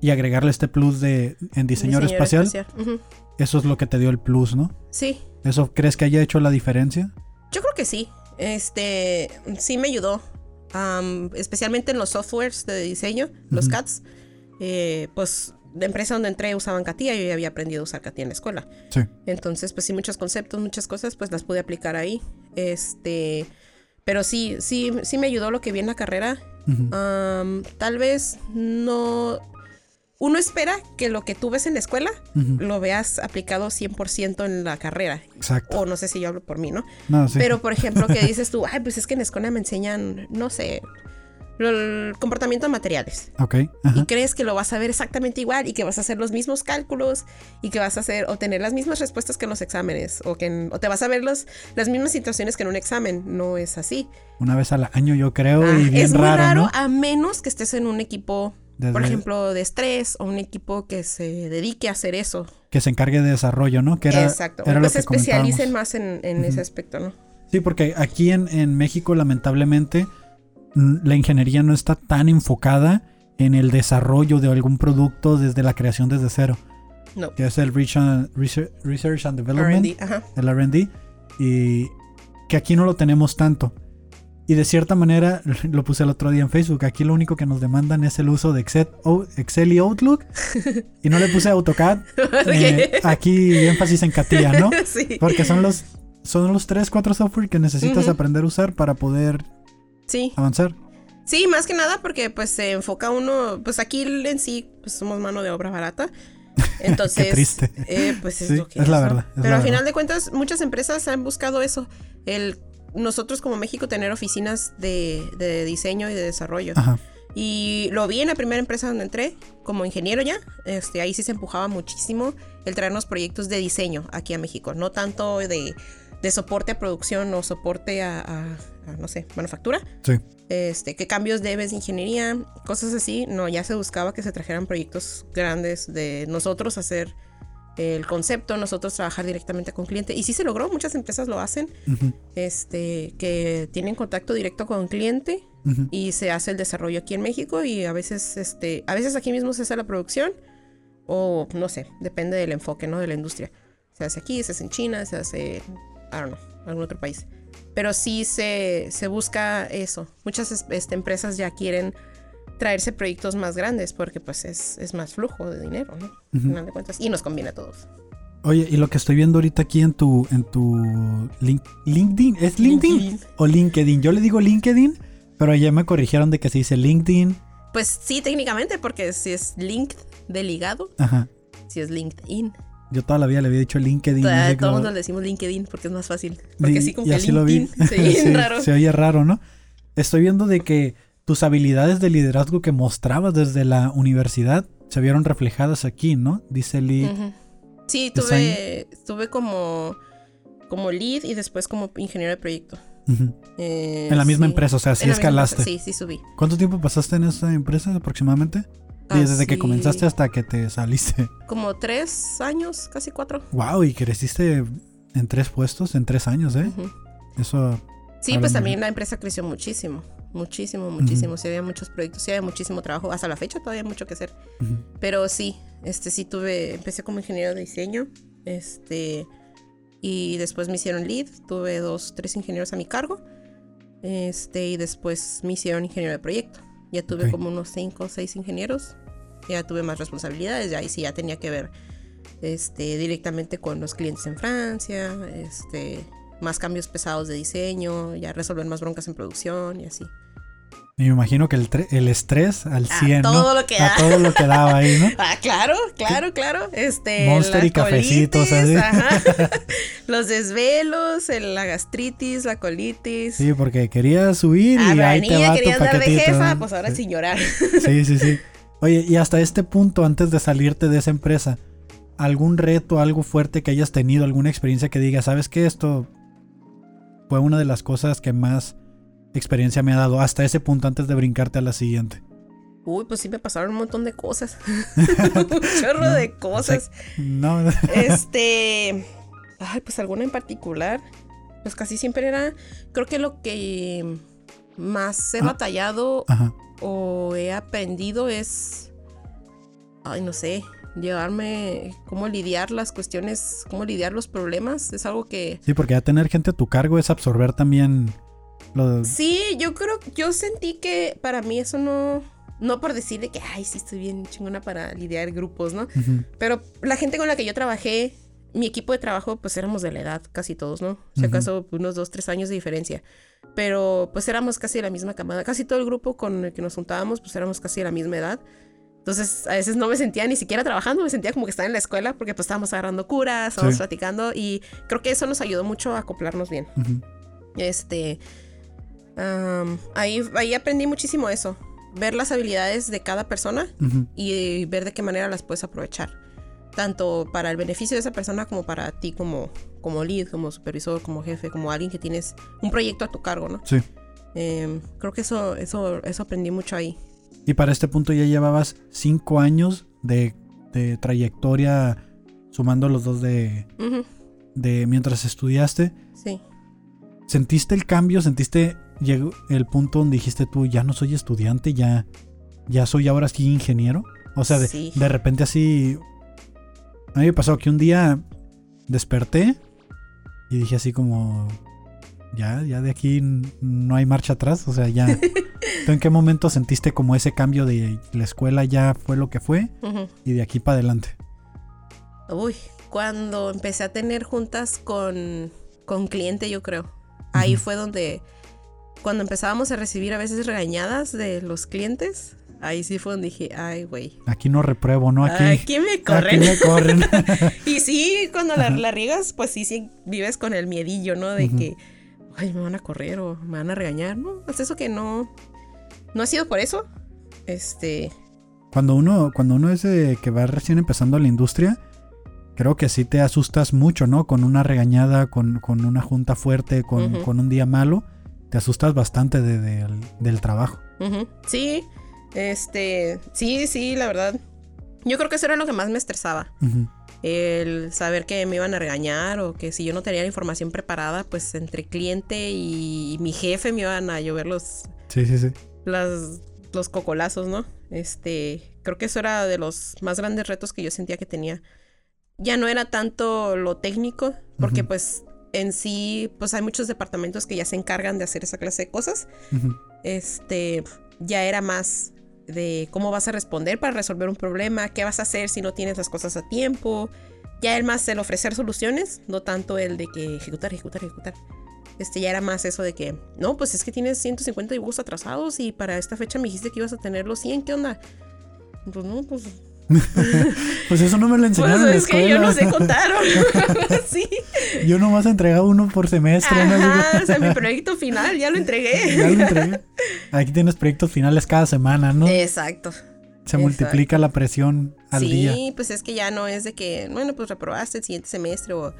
y agregarle este plus de en diseño, aeroespacial. Ujú. Eso es lo que te dio el plus, ¿no? Sí, ¿Eso crees que haya hecho la diferencia? yo creo que sí. Este, sí me ayudó. especialmente en los softwares de diseño, los. CATs. Eh, pues la empresa donde entré usaban CATIA, yo ya había aprendido a usar CATIA en la escuela. Sí. Entonces, pues sí, muchos conceptos, muchas cosas, pues las pude aplicar ahí. Este, pero sí, sí, sí me ayudó lo que vi en la carrera. Tal vez no... Uno espera que lo que tú ves en la escuela lo veas aplicado 100% en la carrera. Exacto. O no sé si yo hablo por mí, ¿no? No, sí. Pero, por ejemplo, que dices tú, ay, pues es que en la escuela me enseñan, no sé, el comportamiento de materiales. Ok. Ajá. Y crees que lo vas a ver exactamente igual y que vas a hacer los mismos cálculos y que vas a hacer o tener las mismas respuestas que en los exámenes o que en- o te vas a ver los, las mismas situaciones que en un examen. No es así. Una vez al año yo creo Ah, y bien es muy raro, raro ¿no? a menos que estés en un equipo, por ejemplo, de estrés o un equipo que se dedique a hacer eso. Que se encargue de desarrollo, ¿no? Que era, Exacto. era lo que se especialicen más en, en ese aspecto, ¿no? Sí, porque aquí en, en México, lamentablemente, la ingeniería no está tan enfocada en el desarrollo de algún producto desde la creación desde cero, No. que es el Research and Development, R&D, ajá. el RD, y que aquí no lo tenemos tanto. Y de cierta manera, lo puse el otro día en Facebook, aquí lo único que nos demandan es el uso de Excel, o- Excel y Outlook, y no le puse AutoCAD, eh, aquí énfasis en CATIA, ¿no? sí. Porque son los, son los 3, 4 software que necesitas Ujú. aprender a usar para poder Sí. avanzar. Sí, más que nada porque pues se enfoca uno, pues aquí en sí pues somos mano de obra barata. Entonces, Qué triste. eh, pues es Sí, lo que es la ¿no? verdad, es Pero la al final verdad. de cuentas, muchas empresas han buscado eso. El nosotros como México tener oficinas de, de diseño y de desarrollo. Ajá. Y lo vi en la primera empresa donde entré, como ingeniero ya. Este, ahí sí se empujaba muchísimo el traernos proyectos de diseño aquí a México. No tanto de, de soporte a producción o soporte a, no sé, manufactura. Sí. Este, que cambios debes de ingeniería, cosas así. No, ya se buscaba que se trajeran proyectos grandes de nosotros hacer el concepto, nosotros trabajar directamente con cliente. Y sí se logró, muchas empresas lo hacen, este, que tienen contacto directo con cliente y se hace el desarrollo aquí en México y a veces, este, a veces aquí mismo se hace la producción o no sé, depende del enfoque, ¿no? De la industria. Se hace aquí, se hace en China, se hace, I don't know, algún otro país. Pero sí se, se busca eso. Muchas es- este, empresas ya quieren traerse proyectos más grandes porque pues es, es más flujo de dinero, ¿no? Ujú. final de cuentas. Y nos conviene a todos. Oye, y lo que estoy viendo ahorita aquí en tu, en tu link- LinkedIn, ¿es LinkedIn, LinkedIn. o LinkedIn? Yo le digo LinkedIn, pero ya me corrigieron de que se dice LinkedIn. Pues sí, técnicamente, porque si es linked de ligado, Ajá. si es LinkedIn. Yo toda la vida le había dicho LinkedIn. no Todo sé el mundo le decimos LinkedIn porque es más fácil. Porque así como y que así lo vi. LinkedIn se oye Sí, raro. Se oye raro, ¿no? Estoy viendo de que tus habilidades de liderazgo que mostrabas desde la universidad se vieron reflejadas aquí, ¿no? Dice Lee. Sí, tuve, tuve como, como lead y después como ingeniero de proyecto. Eh, En la misma sí. empresa, o sea, sí escalaste. Sí, sí subí. ¿Cuánto tiempo pasaste en esa empresa aproximadamente? Desde que comenzaste hasta que te saliste. Como tres años, casi cuatro. Wow, y creciste en tres puestos en tres años, ¿eh? Eso. Sí, pues también bien. la empresa creció muchísimo. Muchísimo, muchísimo. Sí había muchos proyectos, sí había muchísimo trabajo. Hasta la fecha todavía hay mucho que hacer. Pero sí, este sí tuve, empecé como ingeniero de diseño, este, y después me hicieron lead, tuve dos, tres ingenieros a mi cargo, este, y después me hicieron ingeniero de proyecto. Ya tuve como unos cinco o seis ingenieros, ya tuve más responsabilidades, ya ahí sí ya tenía que ver, este, directamente con los clientes en Francia, este, más cambios pesados de diseño, ya resolver más broncas en producción y así. Y me imagino que el, el estrés al A 100, ¿no? todo lo que A da. todo lo que daba ahí, ¿no? Ah, claro, claro, claro. Este, Monster la y cafecitos, así. ajá. Los desvelos, el- la gastritis, la colitis. Sí, porque quería subir ah, y ahí te niña va quería tu andar de jefa, ¿no? pues ahora sí. sin llorar. Sí, sí, sí. Oye, y hasta este punto, antes de salirte de esa empresa, ¿algún reto, algo fuerte que hayas tenido, alguna experiencia que digas, sabes que esto fue una de las cosas que más experiencia me ha dado hasta ese punto antes de brincarte a la siguiente? Uy, pues sí me pasaron un montón de cosas. un chorro No, de cosas. No, Este. Ay, pues alguna en particular. Pues casi siempre era. Creo que lo que más he Ah. batallado ajá. o he aprendido es, ay, no sé, llevarme, cómo lidiar las cuestiones, cómo lidiar los problemas, es algo que... Sí, porque ya tener gente a tu cargo es absorber también lo Sí, yo creo, yo sentí que para mí eso no, no por decirle que, ay, sí, estoy bien chingona para lidiar grupos, ¿no? Ujú. Pero la gente con la que yo trabajé, mi equipo de trabajo, pues éramos de la edad, casi todos, ¿no? Si Ujú. acaso unos dos, tres años de diferencia. Pero pues éramos casi de la misma camada. Casi todo el grupo con el que nos juntábamos, pues éramos casi de la misma edad. Entonces, a veces no me sentía ni siquiera trabajando, me sentía como que estaba en la escuela porque pues estábamos agarrando curas, estábamos Sí. platicando y creo que eso nos ayudó mucho a acoplarnos bien. Ujú. Este, ahí, ahí aprendí muchísimo eso, ver las habilidades de cada persona y ver de qué manera las puedes aprovechar. Tanto para el beneficio de esa persona como para ti como, como lead, como supervisor, como jefe, como alguien que tienes un proyecto a tu cargo, ¿no? Sí. Em, creo que eso, eso, eso aprendí mucho ahí. Y para este punto ya llevabas cinco años de, de trayectoria, sumando los dos de, de mientras estudiaste. Sí. ¿Sentiste el cambio? ¿Sentiste llegó el punto donde dijiste tú, ya no soy estudiante, ya, ya soy ahora sí ingeniero? O sea, de, Sí. de repente así... A mí me pasó que un día desperté y dije así como, ya, ya de aquí no hay marcha atrás, o sea, ya... ¿Tú en qué momento sentiste como ese cambio de la escuela ya fue lo que fue y de aquí para adelante? Uy, cuando empecé a tener juntas con, con cliente, yo creo. Ahí fue donde, cuando empezábamos a recibir a veces regañadas de los clientes, ahí sí fue donde dije, ay, güey. Aquí no repruebo, ¿no? Aquí, Aquí me corren. aquí me corren. y sí, cuando la, la riegas, pues sí, sí, vives con el miedillo, ¿no? De que, ay, me van a correr o me van a regañar, ¿no? Es eso que no, no ha sido por eso. Este, Cuando uno, cuando uno es eh, que va recién empezando la industria, creo que sí te asustas mucho, ¿no? Con una regañada, con, con una junta fuerte, con, con un día malo, te asustas bastante de- del- del trabajo. Sí, este, sí, sí, la verdad. Yo creo que eso era lo que más me estresaba. El saber que me iban a regañar o que si yo no tenía la información preparada, pues entre cliente y mi jefe me iban a llover los, Sí, sí, sí. las, los cocolazos, ¿no? Este, creo que eso era de los más grandes retos que yo sentía que tenía. Ya no era tanto lo técnico, porque pues en sí, pues hay muchos departamentos que ya se encargan de hacer esa clase de cosas. Este, ya era más de cómo vas a responder para resolver un problema, qué vas a hacer si no tienes las cosas a tiempo. Ya el más el ofrecer soluciones, no tanto el de que ejecutar, ejecutar, ejecutar. Este ya era más eso de que, no, pues es que tienes 150 dibujos atrasados y para esta fecha me dijiste que ibas a tener los 100, ¿qué onda? Pues no, pues, Pues eso no me lo pues enseñaron en la es que yo no sé contar. Yo nomás entregaba uno por semestre. ¿no? Ajá, o sea, mi proyecto final ya lo entregué. Ya lo entregué. Aquí tienes proyectos finales cada semana, ¿no? Exacto. Se multiplica la presión al sí, día. pues es que ya no es de que, bueno, pues reprobaste el siguiente semestre o,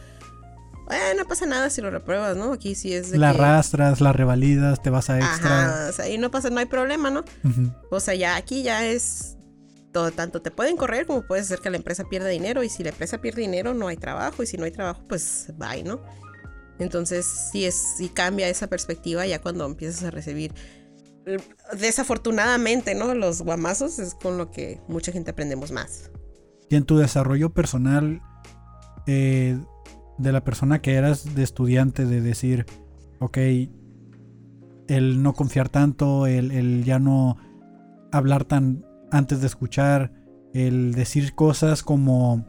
no pasa nada si lo repruebas, ¿no? Aquí sí es de La que, arrastras, la revalidas, te vas a extra. Ajá, o sea, ahí no pasa, no hay problema, ¿no? O sea, ya aquí ya es todo, tanto te pueden correr como puedes hacer que la empresa pierda dinero y si la empresa pierde dinero no hay trabajo y si no hay trabajo, pues bye, ¿no? Entonces, sí es, sí cambia esa perspectiva ya cuando empiezas a recibir eh, desafortunadamente, ¿no? Los guamazos es con lo que mucha gente aprendemos más. Y en tu desarrollo personal, eh, de la persona que eras de estudiante, de decir, ok, el no confiar tanto, el, el ya no hablar tan antes de escuchar, el decir cosas como...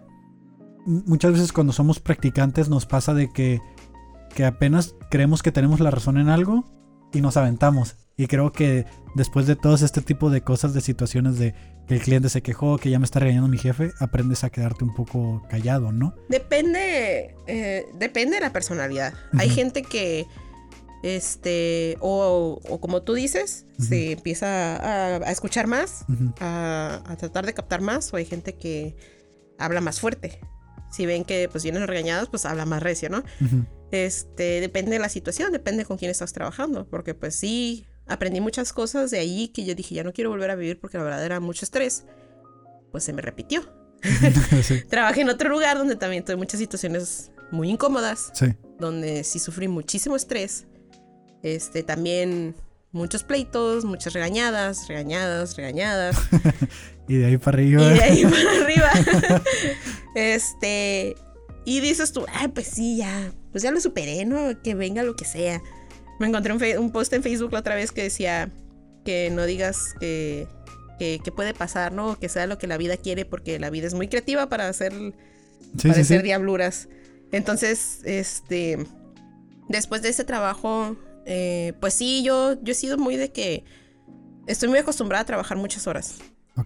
Muchas veces cuando somos practicantes nos pasa de que, que apenas creemos que tenemos la razón en algo y nos aventamos. Y creo que después de todos este tipo de cosas, de situaciones de que el cliente se quejó, que ya me está regañando mi jefe, aprendes a quedarte un poco callado, ¿no? Depende, eh, depende de la personalidad. Hay gente que, este, o, o como tú dices, se empieza a, a escuchar más, a, a tratar de captar más, o hay gente que habla más fuerte. Si ven que pues vienen regañados, pues habla más recio, ¿no? Este, depende de la situación, depende con quién estás trabajando, porque pues sí, aprendí muchas cosas de ahí que yo dije, ya no quiero volver a vivir porque la verdad era mucho estrés. Pues se me repitió. sí, Trabajé en otro lugar donde también tuve muchas situaciones muy incómodas, sí. donde sí sufrí muchísimo estrés. Este, también muchos pleitos, muchas regañadas, regañadas, regañadas. Y de ahí para y arriba. de ahí para arriba. este, y dices tú, ay, pues sí, ya, pues ya lo superé, ¿no? Que venga lo que sea. Me encontré un, post en Facebook la otra vez que decía que no digas que, que, que puede pasar, ¿no? Que sea lo que la vida quiere, porque la vida es muy creativa para hacer sí, para sí, hacer sí. diabluras. Entonces, este, después de ese trabajo, eh, pues sí, yo, yo he sido muy de que estoy muy acostumbrada a trabajar muchas horas.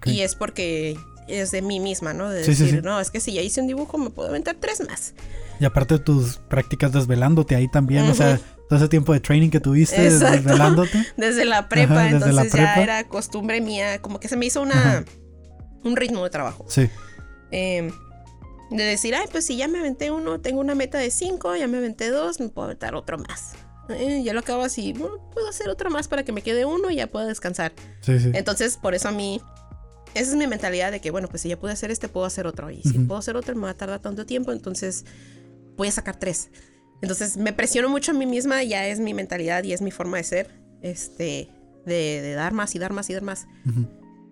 Y es porque es de mí misma, ¿no? De Sí, decir, sí. no, es que si ya hice un dibujo, me puedo aventar tres más. Y aparte de tus prácticas desvelándote ahí también, o sea, todo ese tiempo de training que tuviste Exacto. desvelándote. Desde la prepa, Ajá, desde la entonces ya era costumbre mía, como que se me hizo una, Ajá. un ritmo de trabajo. Sí, Eh, de decir, ay, pues si ya me aventé uno, tengo una meta de cinco, ya me aventé dos, me puedo aventar otro más. Eh, ya lo acabo así, bueno, puedo hacer otro más para que me quede uno y ya pueda descansar. sí, sí. Entonces, por eso a mí, esa es mi mentalidad de que, bueno, pues si ya pude hacer este, puedo hacer otro. Y si Ujú. puedo hacer otro, me va a tardar tanto tiempo, entonces voy a sacar tres. Entonces, me presiono mucho a mí misma, ya es mi mentalidad y es mi forma de ser, este, de, de dar más y dar más y dar más. Ujú.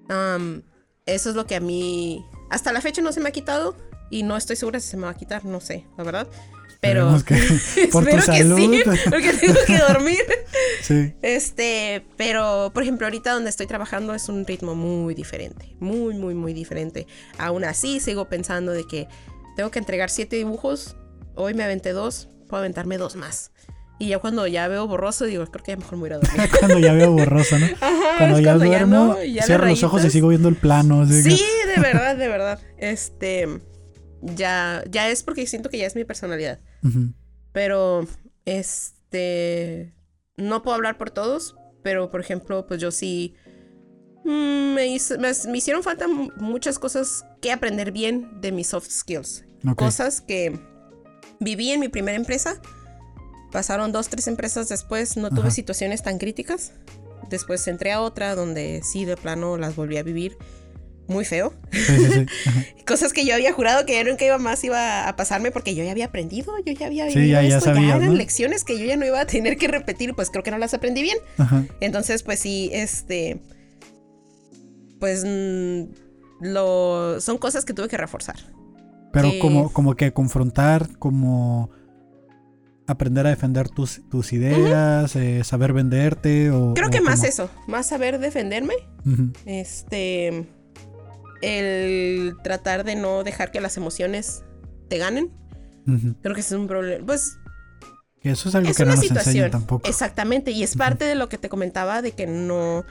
Am, eso es lo que a mí, hasta la fecha no se me ha quitado y no estoy segura si se me va a quitar, no sé, la verdad. Pero Esperemos que- por tu espero que sí, porque tengo que dormir. Sí, Este, pero por ejemplo, ahorita donde estoy trabajando es un ritmo muy diferente, muy, muy, muy diferente. Aún así, sigo pensando de que tengo que entregar siete dibujos, hoy me aventé dos, puedo aventarme dos más. Y ya cuando ya veo borroso, digo, creo que mejor me voy a ir a dormir. cuando ya veo borroso, ¿no? Ajá, Cuando ya cuando ya duermo, no, ya cierro los ojos y sigo viendo el plano. así que- Sí, de verdad, de verdad. Este, ya, ya es porque siento que ya es mi personalidad. Pero, este, no puedo hablar por todos, pero por ejemplo, pues yo sí mm, me, hizo- me, me hicieron falta mu- muchas cosas que aprender bien de mis soft skills. Cosas que viví en mi primera empresa. Pasaron dos, tres empresas después, no tuve situaciones tan críticas. Después entré a otra donde sí, de plano las volví a vivir. Muy feo. Sí, sí, sí. Ajá. Cosas que yo había jurado que ya nunca iba más iba a pasarme porque yo ya había aprendido, yo ya había Sí, vivido ya- ya esto, sabías, eran ¿no? lecciones que yo ya no iba a tener que repetir, pues creo que no las aprendí bien. Ajá. Entonces, pues sí, este. Pues. mm, lo, son cosas que tuve que reforzar. Pero como, como que confrontar, como aprender a defender tus, tus ideas, eh, saber venderte o... Creo o que más eso, más saber defenderme. Este. El tratar de no dejar que las emociones te ganen. Creo que ese es un problema. Pues Eso es algo es que no nos enseñan tampoco. Exactamente. Y es parte de lo que te comentaba de que no.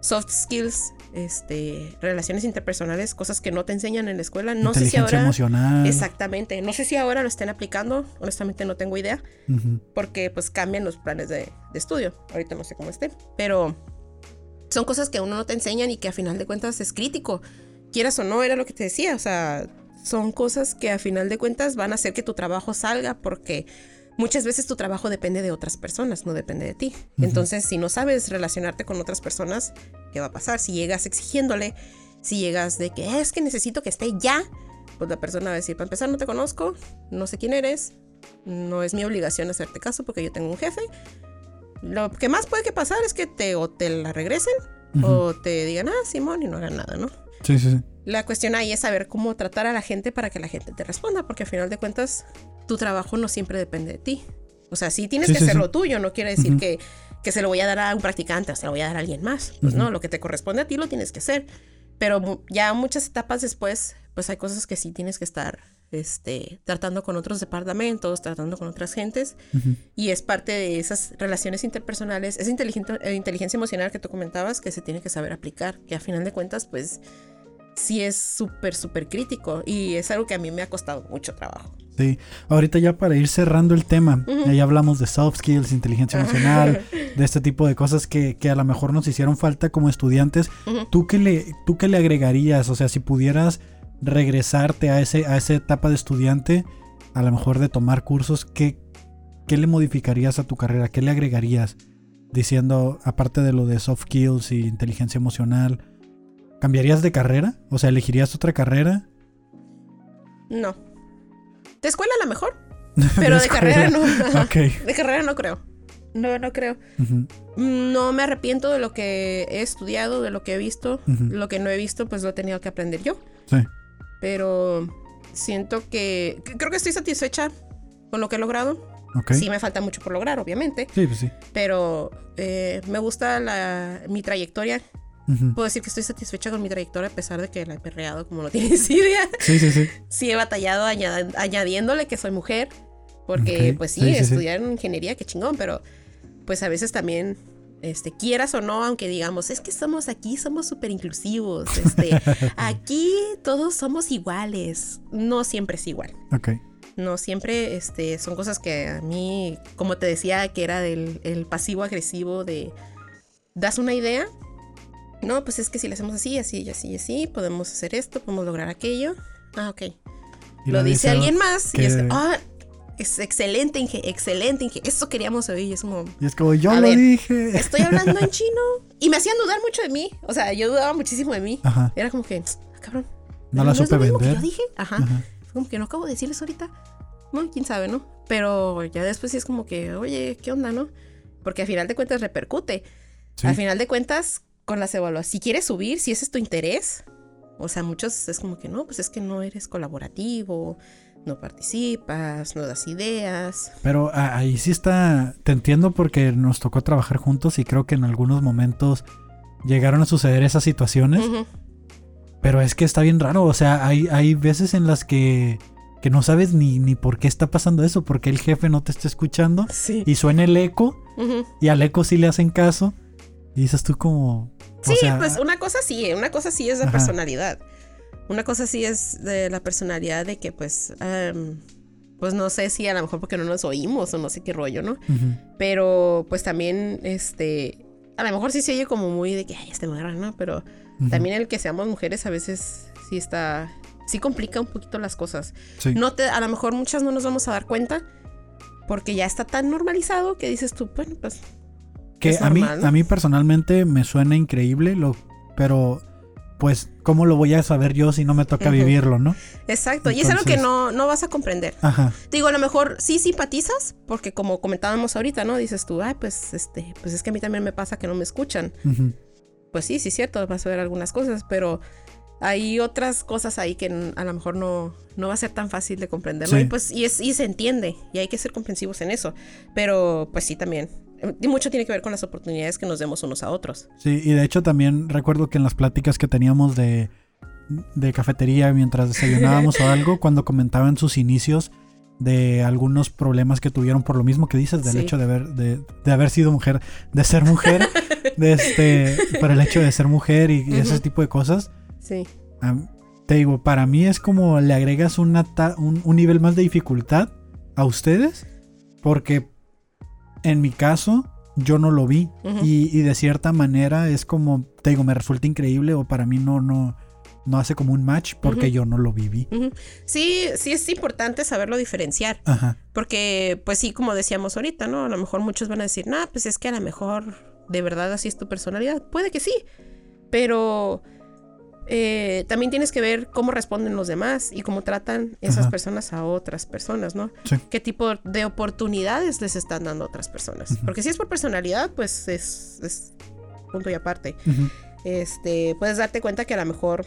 Soft skills, este, relaciones interpersonales, cosas que no te enseñan en la escuela. No sé si ahora. emocional. Exactamente. No sé si ahora lo estén aplicando. Honestamente no tengo idea. Porque pues cambian los planes de, de estudio. Ahorita no sé cómo estén. Pero son cosas que a uno no te enseñan y que a final de cuentas es crítico. Quieras o no, era lo que te decía. O sea, son cosas que a final de cuentas van a hacer que tu trabajo salga porque muchas veces tu trabajo depende de otras personas, no depende de ti. Entonces, si no sabes relacionarte con otras personas, ¿qué va a pasar? Si llegas exigiéndole, si llegas de que es que necesito que esté ya, pues la persona va a decir, para empezar, no te conozco, no sé quién eres, no es mi obligación hacerte caso porque yo tengo un jefe. Lo que más puede que pasar es que te o te la regresen o te digan, ah, Simón, y no hagan nada, ¿no? Sí, sí, sí. La cuestión ahí es saber cómo tratar a la gente para que la gente te responda, porque al final de cuentas tu trabajo no siempre depende de ti. O sea, sí tienes Sí, que sí, hacer sí. lo tuyo, no quiere decir Ujú. que, que se lo voy a dar a un practicante o se lo voy a dar a alguien más. Pues Ujú. no, lo que te corresponde a ti lo tienes que hacer. Pero ya muchas etapas después, pues hay cosas que sí tienes que estar este, tratando con otros departamentos, tratando con otras gentes. Ujú. Y es parte de esas relaciones interpersonales, esa eh, inteligencia emocional que tú comentabas que se tiene que saber aplicar, que a final de cuentas, pues sí es súper, súper crítico y es algo que a mí me ha costado mucho trabajo. Sí, ahorita ya para ir cerrando el tema, Ujú. ya hablamos de soft skills, inteligencia emocional, de este tipo de cosas que, que a lo mejor nos hicieron falta como estudiantes. ¿Tú qué, le, ¿Tú qué le agregarías? O sea, si pudieras regresarte a, ese, a esa etapa de estudiante, a lo mejor de tomar cursos, ¿qué, ¿qué le modificarías a tu carrera? ¿Qué le agregarías? Diciendo, aparte de lo de soft skills y inteligencia emocional, ¿cambiarías de carrera? O sea, ¿elegirías otra carrera? No. De escuela a lo mejor, pero de, carrera no. Ok. De carrera no creo. No, no creo. No me arrepiento de lo que he estudiado, de lo que he visto. Lo que no he visto, pues lo he tenido que aprender yo. Sí. Pero siento que que- creo que estoy satisfecha con lo que he logrado. Ok. Sí me falta mucho por lograr, obviamente, Sí, pues sí. pero eh, me gusta la, mi trayectoria. Puedo decir que estoy satisfecha con mi trayectoria a pesar de que la he perreado como no tienes idea. Sí, sí, sí. Sí he batallado añad- añadiéndole que soy mujer, porque Ok, pues sí, sí, sí, sí. estudiar en ingeniería, qué chingón, pero pues a veces también, este, quieras o no, aunque digamos, es que somos aquí, somos súper inclusivos, este, aquí todos somos iguales, no siempre es igual. Ok. No siempre, este, son cosas que a mí, como te decía, que era del el pasivo agresivo de das una idea. No, pues es que si le hacemos así, así y así y así, podemos hacer esto, podemos lograr aquello. Ah, ok. Y Lo dice alguien más y es, que- ah, es excelente, Inge, excelente, Inge. Eso queríamos oír. Y es como, Y es como, yo lo ver, dije. estoy hablando en chino. Y me hacían dudar mucho de mí. O sea, yo dudaba muchísimo de mí. Ajá. Era como que, ah, cabrón. No la es supe lo mismo que yo dije. Ajá. Ajá. Fue como que no acabo de decirles ahorita. No, quién sabe, ¿no? Pero ya después sí es como que, oye, ¿qué onda, no? Porque al final de cuentas repercute. Sí. Al final de cuentas, con las evaluaciones, si quieres subir, si ese es tu interés, o sea, muchos es como que no, pues es que no eres colaborativo, no participas, no das ideas. Pero ahí sí está, te entiendo porque nos tocó trabajar juntos y creo que en algunos momentos llegaron a suceder esas situaciones, pero es que está bien raro, o sea, hay, hay veces en las que, que no sabes ni, ni por qué está pasando eso, porque el jefe no te está escuchando Sí. y suena el eco y al eco sí le hacen caso y dices tú como... Sí, sea, pues una cosa sí, una cosa sí es de Ajá. personalidad. Una cosa sí es de la personalidad de que pues, em, pues no sé si a lo mejor porque no nos oímos o no sé qué rollo, ¿no? ujú, Pero pues también, este, a lo mejor sí se oye como muy de que, ay, este mujer, ¿no? Pero ujú, también el que seamos mujeres a veces sí está, sí complica un poquito las cosas. sí. No te, a lo mejor muchas no nos vamos a dar cuenta porque ya está tan normalizado que dices tú, bueno, pues Que es a, mí, normal, ¿no? a mí personalmente me suena increíble, lo, pero pues, ¿cómo lo voy a saber yo si no me toca vivirlo, no? Exacto, y es algo que no, no vas a comprender. Ajá. Digo, a lo mejor sí simpatizas, porque como comentábamos ahorita, ¿no? Dices tú, ay, pues, este, pues es que a mí también me pasa que no me escuchan. Pues sí, sí es cierto, vas a ver algunas cosas, pero hay otras cosas ahí que a lo mejor no, no va a ser tan fácil de comprender, ¿no? Sí. Y pues, y, es, y se entiende, y hay que ser comprensivos en eso. Pero, pues sí, también. Y mucho tiene que ver con las oportunidades que nos demos unos a otros. Sí, y de hecho también recuerdo que en las pláticas que teníamos de, de cafetería mientras desayunábamos o algo, cuando comentaban sus inicios de algunos problemas que tuvieron por lo mismo que dices, del Sí. hecho de haber, de, de haber sido mujer, de ser mujer, de este, por el hecho de ser mujer y, y ese tipo de cosas. Sí. Am- te digo, para mí es como le agregas una ta- un, un nivel más de dificultad a ustedes, porque en mi caso yo no lo vi y, y de cierta manera es como, te digo, me resulta increíble o para mí no, no, no hace como un match porque yo no lo viví. Sí, sí es importante saberlo diferenciar. Ajá, Porque, pues sí, como decíamos ahorita, ¿no? A lo mejor muchos van a decir, nah, pues es que a lo mejor de verdad así es tu personalidad. Puede que sí, pero eh, también tienes que ver cómo responden los demás y cómo tratan esas Ajá. personas a otras personas, ¿no? sí, ¿Qué tipo de oportunidades les están dando a otras personas? Porque si es por personalidad, pues es, es punto y aparte. Este, puedes darte cuenta que a lo mejor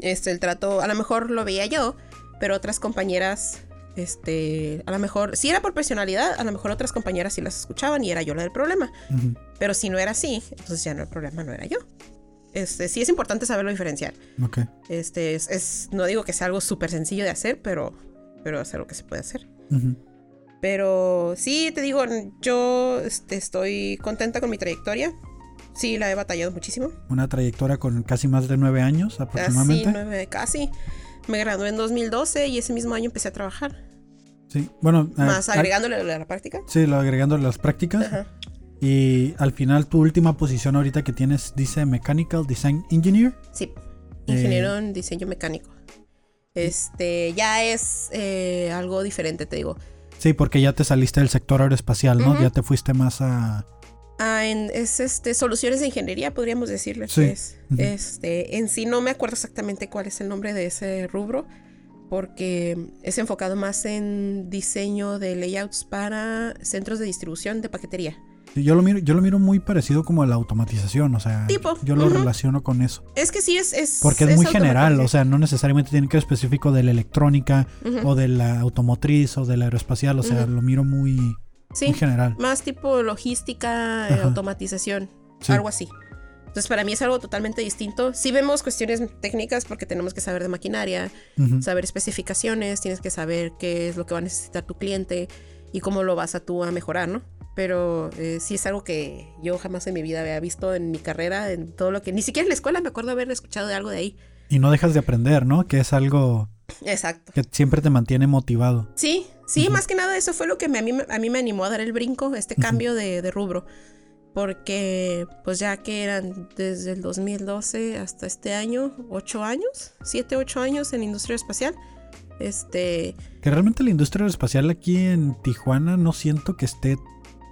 este, el trato, a lo mejor lo veía yo, pero otras compañeras, este, a lo mejor, si era por personalidad, a lo mejor otras compañeras sí las escuchaban y era yo la del problema. Pero si no era así, entonces ya no el problema no era yo. Este, sí es importante saberlo diferenciar. ok, Este, es, es- no digo que sea algo súper sencillo de hacer, pero, pero es algo que se puede hacer. ujú, Pero sí, te digo, yo este, estoy contenta con mi trayectoria. Sí, la he batallado muchísimo. Una trayectoria con casi más de nueve años Casi, aproximadamente. nueve, casi. Me gradué en 2012 y ese mismo año empecé a trabajar. Sí, bueno, a- Más a- agregándole a la práctica. sí, lo agregando las prácticas. Ajá. Y al final tu última posición ahorita que tienes dice Mechanical Design Engineer. Sí. Eh, Ingeniero en diseño mecánico. Este, ya es eh, algo diferente, te digo. Sí, porque ya te saliste del sector aeroespacial, ¿no? Ya te fuiste más a... Ah, en- es este, soluciones de ingeniería, podríamos decirle. Sí. pues. Este, en sí no me acuerdo exactamente cuál es el nombre de ese rubro, porque es enfocado más en diseño de layouts para centros de distribución de paquetería. Yo lo miro, yo lo miro muy parecido como a la automatización, o sea, Tipo, yo lo relaciono con eso. Es que sí es... es Porque es muy general, o sea, no necesariamente tiene que ser específico de la electrónica o de la automotriz o de la aeroespacial, o sea, lo miro muy, Sí, muy general. más tipo logística, eh, Ajá. automatización, Sí. algo así. Entonces para mí es algo totalmente distinto. Sí vemos cuestiones técnicas porque tenemos que saber de maquinaria, saber especificaciones, tienes que saber qué es lo que va a necesitar tu cliente y cómo lo vas a tú a mejorar, ¿no? Pero eh, sí es algo que yo jamás en mi vida había visto en mi carrera, en todo lo que... Ni siquiera en la escuela me acuerdo haber escuchado de algo de ahí. Y no dejas de aprender, ¿no? Que es algo Exacto. que siempre te mantiene motivado. Sí, sí, Ujú. más que nada eso fue lo que me- a, mí, a mí me animó a dar el brinco, este cambio de, de rubro. Porque pues ya que eran desde el 2012 hasta este año, ocho años, siete, ocho años en industria espacial. Este, Que realmente la industria aeroespacial aquí en Tijuana no siento que esté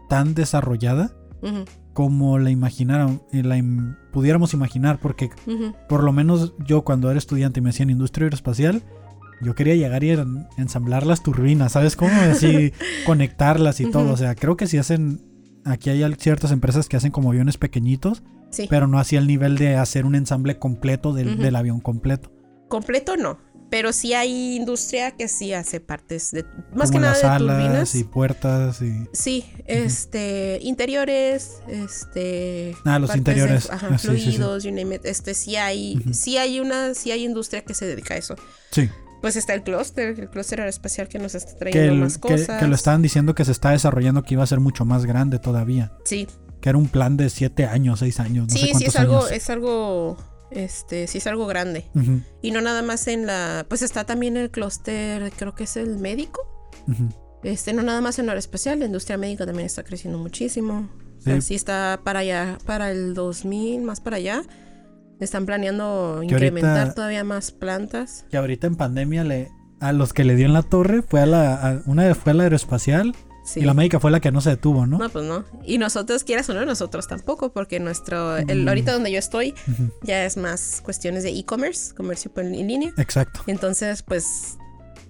tan desarrollada como la imaginaron, eh, la im- pudiéramos imaginar, porque por lo menos yo cuando era estudiante y me hacían industria aeroespacial, yo quería llegar y en- ensamblar las turbinas, ¿sabes cómo? Así conectarlas y todo. O sea, creo que si hacen, aquí hay ciertas empresas que hacen como aviones pequeñitos, sí. pero no así al nivel de hacer un ensamble completo del avión completo. Completo no, pero sí hay industria que sí hace partes de, más como que nada las de alas turbinas. y puertas y... Sí, este, interiores, este... Ah, los interiores. de- ajá, Ah, sí, sí, sí. fluidos, you name it. Este, sí hay, Ujú. sí hay una, sí hay industria que se dedica a eso. Sí, Pues está el clúster, el clúster aeroespacial que nos está que, trayendo el- más que- cosas. que lo estaban diciendo que se está desarrollando que iba a ser mucho más grande todavía. Sí, Que era un plan de siete años, seis años, no sé sí, sí cuántos es algo, años. es algo, este, sí es algo grande. Y no nada más en la, pues está también el clúster, creo que es el médico. Este, no nada más en aeroespacial, la industria médica también está creciendo muchísimo. O sea, Sí. sí está para allá, para el 2000, más para allá. Están planeando Que incrementar ahorita- todavía más plantas. Que ahorita en pandemia le a los que le dio en la torre fue a la a- una fue a la aeroespacial Sí. Y la médica fue la que no se detuvo, ¿no? No, pues no. Y nosotros, quieras o no, nosotros tampoco, porque nuestro, Mm. el, ahorita donde yo estoy, ya es más cuestiones de e-commerce, comercio en línea. Exacto. Entonces, pues,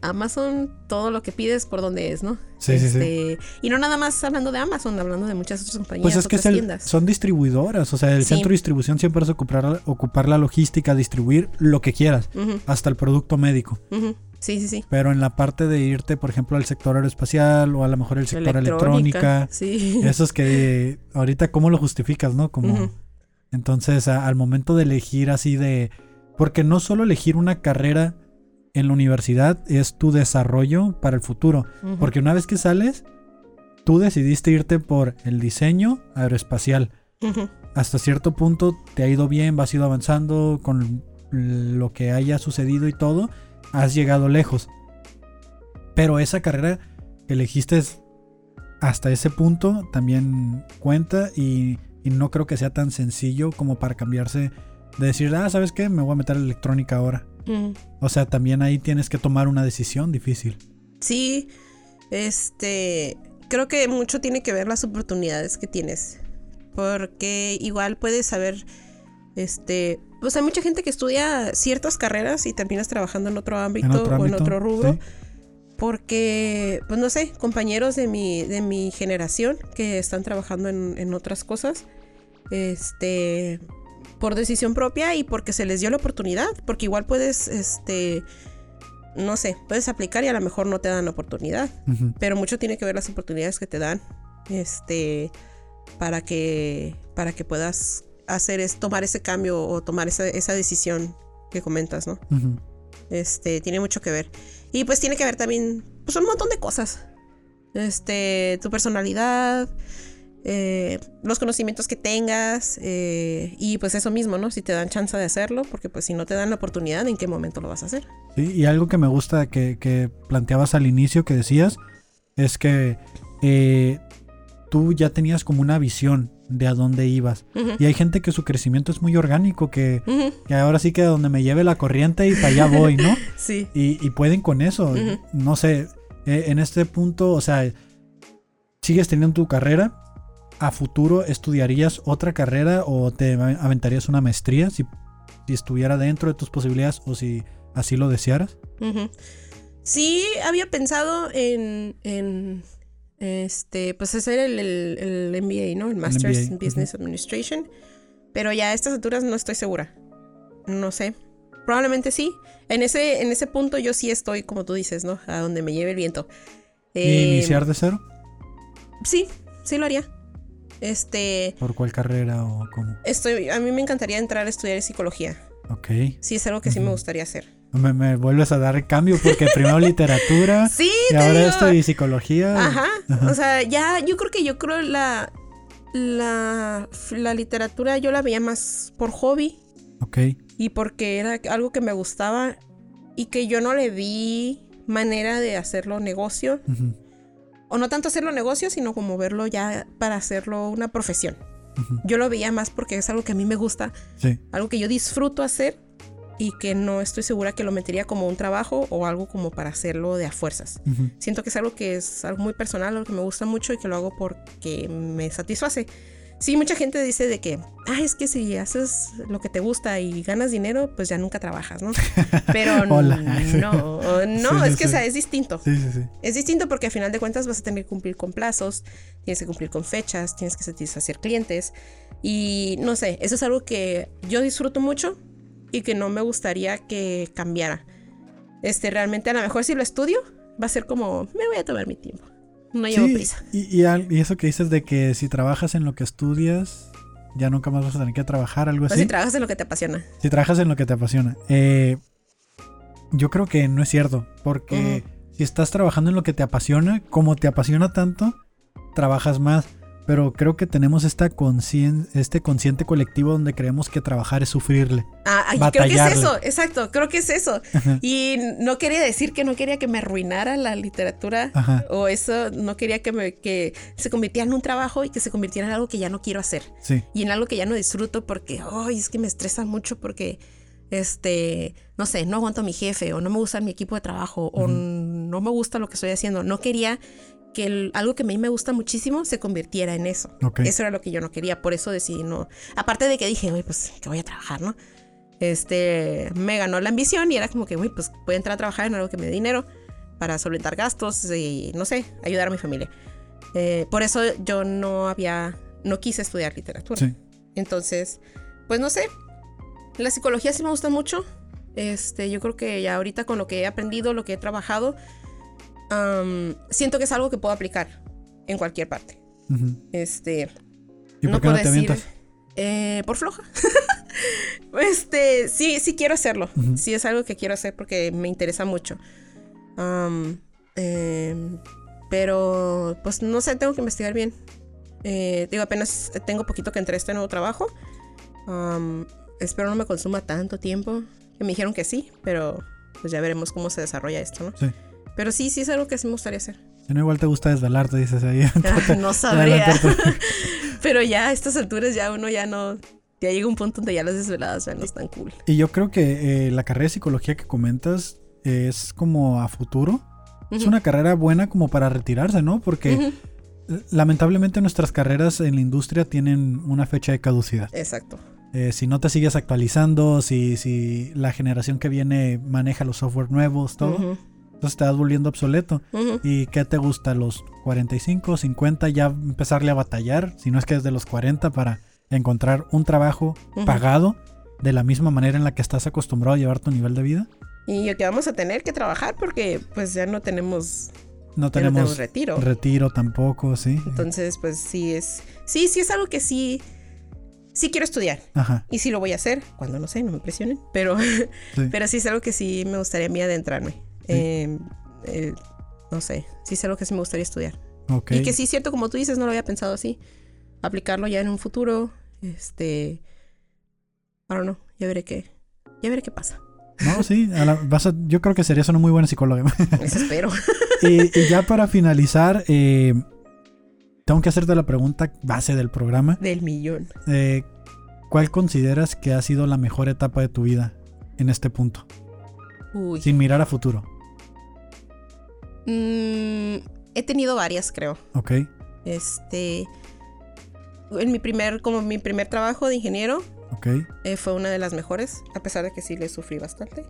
Amazon, todo lo que pides por donde es, ¿no? Sí, sí, sí. Este, Y no nada más hablando de Amazon, hablando de muchas otras compañías, Pues es que es el- tiendas. son distribuidoras, o sea, el Sí. centro de distribución siempre es ocupar, ocupar la logística, distribuir lo que quieras, hasta el producto médico. ujú. Sí, sí, sí. Pero en la parte de irte, por ejemplo, al sector aeroespacial o a lo mejor el sector electrónica, Sí. eso es que ahorita cómo lo justificas, ¿no? Como entonces a- al momento de elegir así de porque no solo elegir una carrera en la universidad es tu desarrollo para el futuro, porque una vez que sales tú decidiste irte por el diseño aeroespacial. Hasta cierto punto te ha ido bien, vas ido avanzando con lo que haya sucedido y todo, has llegado lejos. Pero esa carrera que elegiste hasta ese punto también cuenta y, y no creo que sea tan sencillo como para cambiarse de decir, ah, ¿sabes qué? Me voy a meter a electrónica ahora. O sea, también ahí tienes que tomar una decisión difícil. Sí, este, creo que mucho tiene que ver las oportunidades que tienes, porque igual puedes saber, este, pues hay mucha gente que estudia ciertas carreras y terminas trabajando en otro ámbito En otro o en otro rubro, sí. porque, pues no sé, compañeros de mi, de mi generación que están trabajando en, en otras cosas, este, por decisión propia y porque se les dio la oportunidad, porque igual puedes, este, no sé, puedes aplicar y a lo mejor no te dan la oportunidad, pero mucho tiene que ver las oportunidades que te dan, este, para que, para que puedas hacer es tomar ese cambio o tomar esa, esa decisión que comentas, ¿no? Este, tiene mucho que ver. Y pues tiene que ver también, pues un montón de cosas. Este, tu personalidad, eh, los conocimientos que tengas, eh, y pues eso mismo, ¿no? Si te dan chance de hacerlo, porque pues si no te dan la oportunidad, ¿en qué momento lo vas a hacer? Sí, y algo que me gusta que, que planteabas al inicio, que decías, es que eh, tú ya tenías como una visión de a dónde ibas. Y hay gente que su crecimiento es muy orgánico, que, que ahora sí que a donde me lleve la corriente y para allá voy, ¿no? Sí. Y, y pueden con eso. No sé, eh, en este punto, o sea, sigues teniendo tu carrera. ¿A futuro estudiarías otra carrera o te aventarías una maestría si, si estuviera dentro de tus posibilidades o si así lo desearas? Sí, había pensado en, en este, pues hacer el, el, el MBA, ¿no? El Masters MBA, in Business Administration. Pero ya a estas alturas no estoy segura. No sé. Probablemente sí. En ese, en ese punto yo sí estoy, como tú dices, ¿no? A donde me lleve el viento. ¿Y iniciar de cero? Sí, sí lo haría. Este, ¿Por cuál carrera o cómo? estoy, a mí me encantaría entrar a estudiar psicología. Ok. Sí, es algo que sí me gustaría hacer. Me, me vuelves a dar el cambio porque primero literatura Sí, y ahora digo. esto y psicología. Ajá. Ajá. O sea, ya, yo creo que yo creo la, la, la literatura yo la veía más por hobby Ok. y porque era algo que me gustaba y que yo no le vi manera de hacerlo negocio. O no tanto hacerlo negocio, sino como verlo ya para hacerlo una profesión. Yo lo veía más porque es algo que a mí me gusta, Sí. algo que yo disfruto hacer y que no estoy segura que lo metería como un trabajo o algo como para hacerlo de a fuerzas. ujú. Siento que es algo que es algo muy personal, algo que me gusta mucho y que lo hago porque me satisface. Sí, mucha gente dice de que, ah, es que si haces lo que te gusta y ganas dinero, pues ya nunca trabajas, ¿no? Pero Hola. no, no, Sí, es que o sí. sea, es distinto. Sí, sí, sí. Es distinto porque a final de cuentas vas a tener que cumplir con plazos, tienes que cumplir con fechas, tienes que satisfacer clientes y no sé, eso es algo que yo disfruto mucho y que no me gustaría que cambiara. Este, realmente a lo mejor si lo estudio va a ser como, me voy a tomar mi tiempo. No llevo Sí, prisa. Y, y al- y eso que dices de que si trabajas en lo que estudias, ya nunca más vas a tener que trabajar, algo O así. si trabajas en lo que te apasiona. Si trabajas en lo que te apasiona. Eh, yo creo que no es cierto, porque si estás trabajando en lo que te apasiona, como te apasiona tanto, trabajas más. Pero creo que tenemos esta conscien- este consciente colectivo donde creemos que trabajar es sufrirle. Ah, creo que es eso, exacto, creo que es eso. Ajá. Y no quería decir que no quería que me arruinara la literatura Ajá. o eso, no quería que, me, que se convirtiera en un trabajo y que se convirtiera en algo que ya no quiero hacer Sí. y en algo que ya no disfruto porque, ay, es que me estresa mucho porque, este, no sé, no aguanto a mi jefe o no me gusta mi equipo de trabajo o no me gusta lo que estoy haciendo. No quería que el- algo que a mí me gusta muchísimo se convirtiera en eso. Ok. Eso era lo que yo no quería, por eso decidí no. Aparte de que dije, güey, pues que voy a trabajar, ¿no? Este, me ganó la ambición y era como que, güey, pues voy a entrar a trabajar en algo que me dé dinero para solventar gastos y, no sé, ayudar a mi familia. Eh, por eso yo no había, no quise estudiar literatura. Sí. Entonces, pues no sé, la psicología sí me gusta mucho. Este, yo creo que ya ahorita con lo que he aprendido, lo que he trabajado, am, siento que es algo que puedo aplicar en cualquier parte. Este, ¿Y por qué no te avientas? eh, por floja. este, sí, sí quiero hacerlo. Sí es algo que quiero hacer porque me interesa mucho. Em, pero, pues no sé, tengo que investigar bien. Eh, digo, apenas tengo poquito que entré a este nuevo trabajo. Am, espero no me consuma tanto tiempo. Me dijeron que sí, pero pues ya veremos cómo se desarrolla esto, ¿no? Sí. Pero sí, sí es algo que sí me gustaría hacer. No, igual te gusta desvelarte, dices ahí. Ah, no sabría. Pero ya a estas alturas ya uno ya no... Ya llega un punto donde ya las desveladas ya no están cool. Y yo creo que eh, la carrera de psicología que comentas es como a futuro. Es Ujú. una carrera buena como para retirarse, ¿no? Porque lamentablemente nuestras carreras en la industria tienen una fecha de caducidad. Exacto. Eh, si no te sigues actualizando, si, si la generación que viene maneja los software nuevos, todo. Entonces te vas volviendo obsoleto. ¿Y qué te gusta? ¿Los 45, 50? Ya empezarle a batallar, si no es que desde los 40 para encontrar un trabajo pagado de la misma manera en la que estás acostumbrado a llevar tu nivel de vida. Y que vamos a tener que trabajar porque pues ya no tenemos, No tenemos tenemos retiro. retiro tampoco, sí. Entonces pues sí es... Sí, sí es algo que sí... Sí quiero estudiar. Ajá, Y sí lo voy a hacer. Cuando no sé, no me presionen. Pero, sí. pero sí es algo que sí me gustaría a mí adentrarme. Eh, eh, no sé. Sí es algo que sí me gustaría estudiar. Y que sí es cierto, como tú dices, no lo había pensado así. Aplicarlo ya en un futuro. Este. I don't know. Ya veré qué. Ya veré qué pasa. No, sí, a la- vas a- yo creo que serías una muy buena psicóloga. Eso espero. y, y ya para finalizar, eh, tengo que hacerte la pregunta base del programa. Del millón. Eh, ¿Cuál consideras que ha sido la mejor etapa de tu vida en este punto? Uy. Sin mirar a futuro, Mm, he tenido varias, creo. ¿ok? Este. En mi primer, como mi primer trabajo de ingeniero, ¿Ok? eh, fue una de las mejores, a pesar de que sí le sufrí bastante.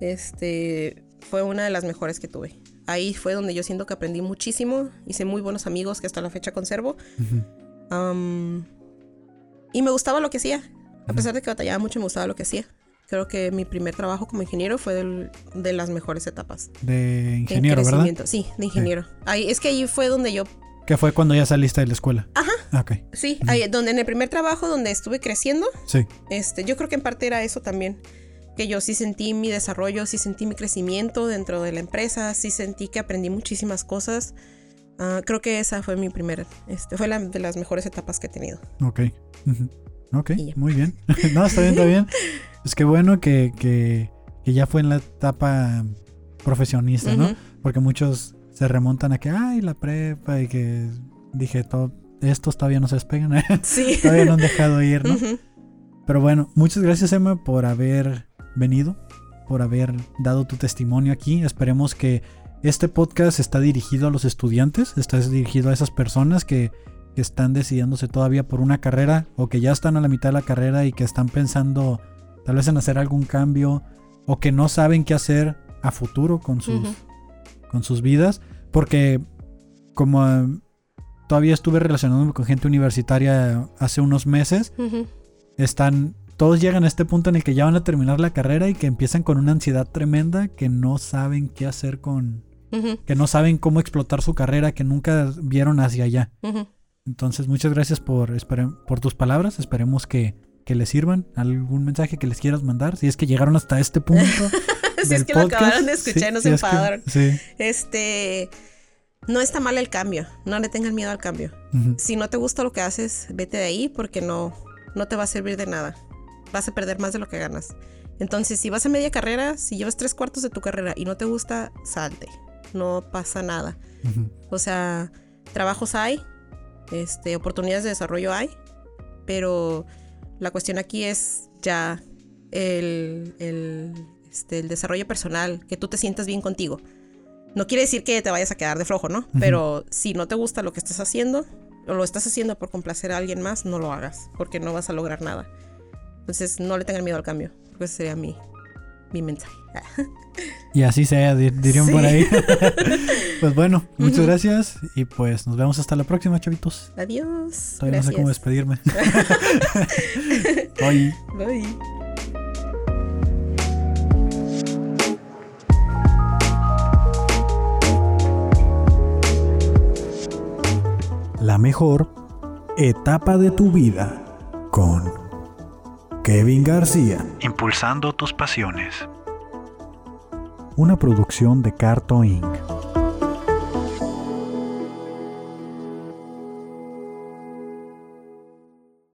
Este fue una de las mejores que tuve. Ahí fue donde yo siento que aprendí muchísimo, hice muy buenos amigos que hasta la fecha conservo. y me gustaba lo que hacía. A pesar de que batallaba mucho, me gustaba lo que hacía. Creo que mi primer trabajo como ingeniero fue del- de las mejores etapas. De En ingeniero, ¿verdad? Sí, de ingeniero. Ahí, es que ahí fue donde yo Que fue cuando ya saliste de la escuela. Ajá. Ah, Ok, Sí, ahí, donde en el primer trabajo donde estuve creciendo, sí. este, yo creo que en parte era eso también, que yo sí sentí mi desarrollo, sí sentí mi crecimiento dentro de la empresa, sí sentí que aprendí muchísimas cosas. Ah, creo que esa fue mi primera, este, fue la de las mejores etapas que he tenido. Ok. ujú. Ok, muy bien. no, está bien, está bien. Es que bueno que, que, que ya fue en la etapa profesionista, ¿no? Porque muchos se remontan a que, ay, la prepa y que dije, todo, estos todavía no se despegan, Sí. todavía no han dejado ir, ¿no? Pero bueno, muchas gracias Emma por haber venido, por haber dado tu testimonio aquí. Esperemos que este podcast está dirigido a los estudiantes, está dirigido a esas personas que, que están decidiéndose todavía por una carrera o que ya están a la mitad de la carrera y que están pensando tal vez en hacer algún cambio o que no saben qué hacer a futuro con sus, con sus vidas. Porque como eh, todavía estuve relacionándome con gente universitaria hace unos meses, están todos llegan a este punto en el que ya van a terminar la carrera y que empiezan con una ansiedad tremenda que no saben qué hacer con que no saben cómo explotar su carrera que nunca vieron hacia allá. Entonces muchas gracias por por tus palabras. Esperemos que que les sirvan algún mensaje que les quieras mandar si es que llegaron hasta este punto Si es que lo acabaron de escuchar y no se es que- enfadaron. sí Este, no está mal el cambio, no le tengan miedo al cambio. Si no te gusta lo que haces, vete de ahí porque no, no te va a servir de nada. Vas a perder más de lo que ganas. Entonces, si vas a media carrera, si llevas tres cuartos de tu carrera y no te gusta, salte. No pasa nada. O sea, trabajos hay, este, oportunidades de desarrollo hay, pero la cuestión aquí es ya el, el, este, el desarrollo personal, que tú te sientas bien contigo. No quiere decir que te vayas a quedar de flojo, ¿no? Pero si no te gusta lo que estás haciendo, o lo estás haciendo por complacer a alguien más, no lo hagas, porque no vas a lograr nada. Entonces, no le tengan miedo al cambio. Ese sería mi, mi mensaje. Y así sea, di- dirían Sí. por ahí. pues bueno, muchas gracias y pues nos vemos hasta la próxima, chavitos. Adiós. Todavía no sé cómo despedirme. Bye. Bye. La mejor etapa de tu vida con Kevin García. Impulsando tus pasiones. Una producción de Carto Inc.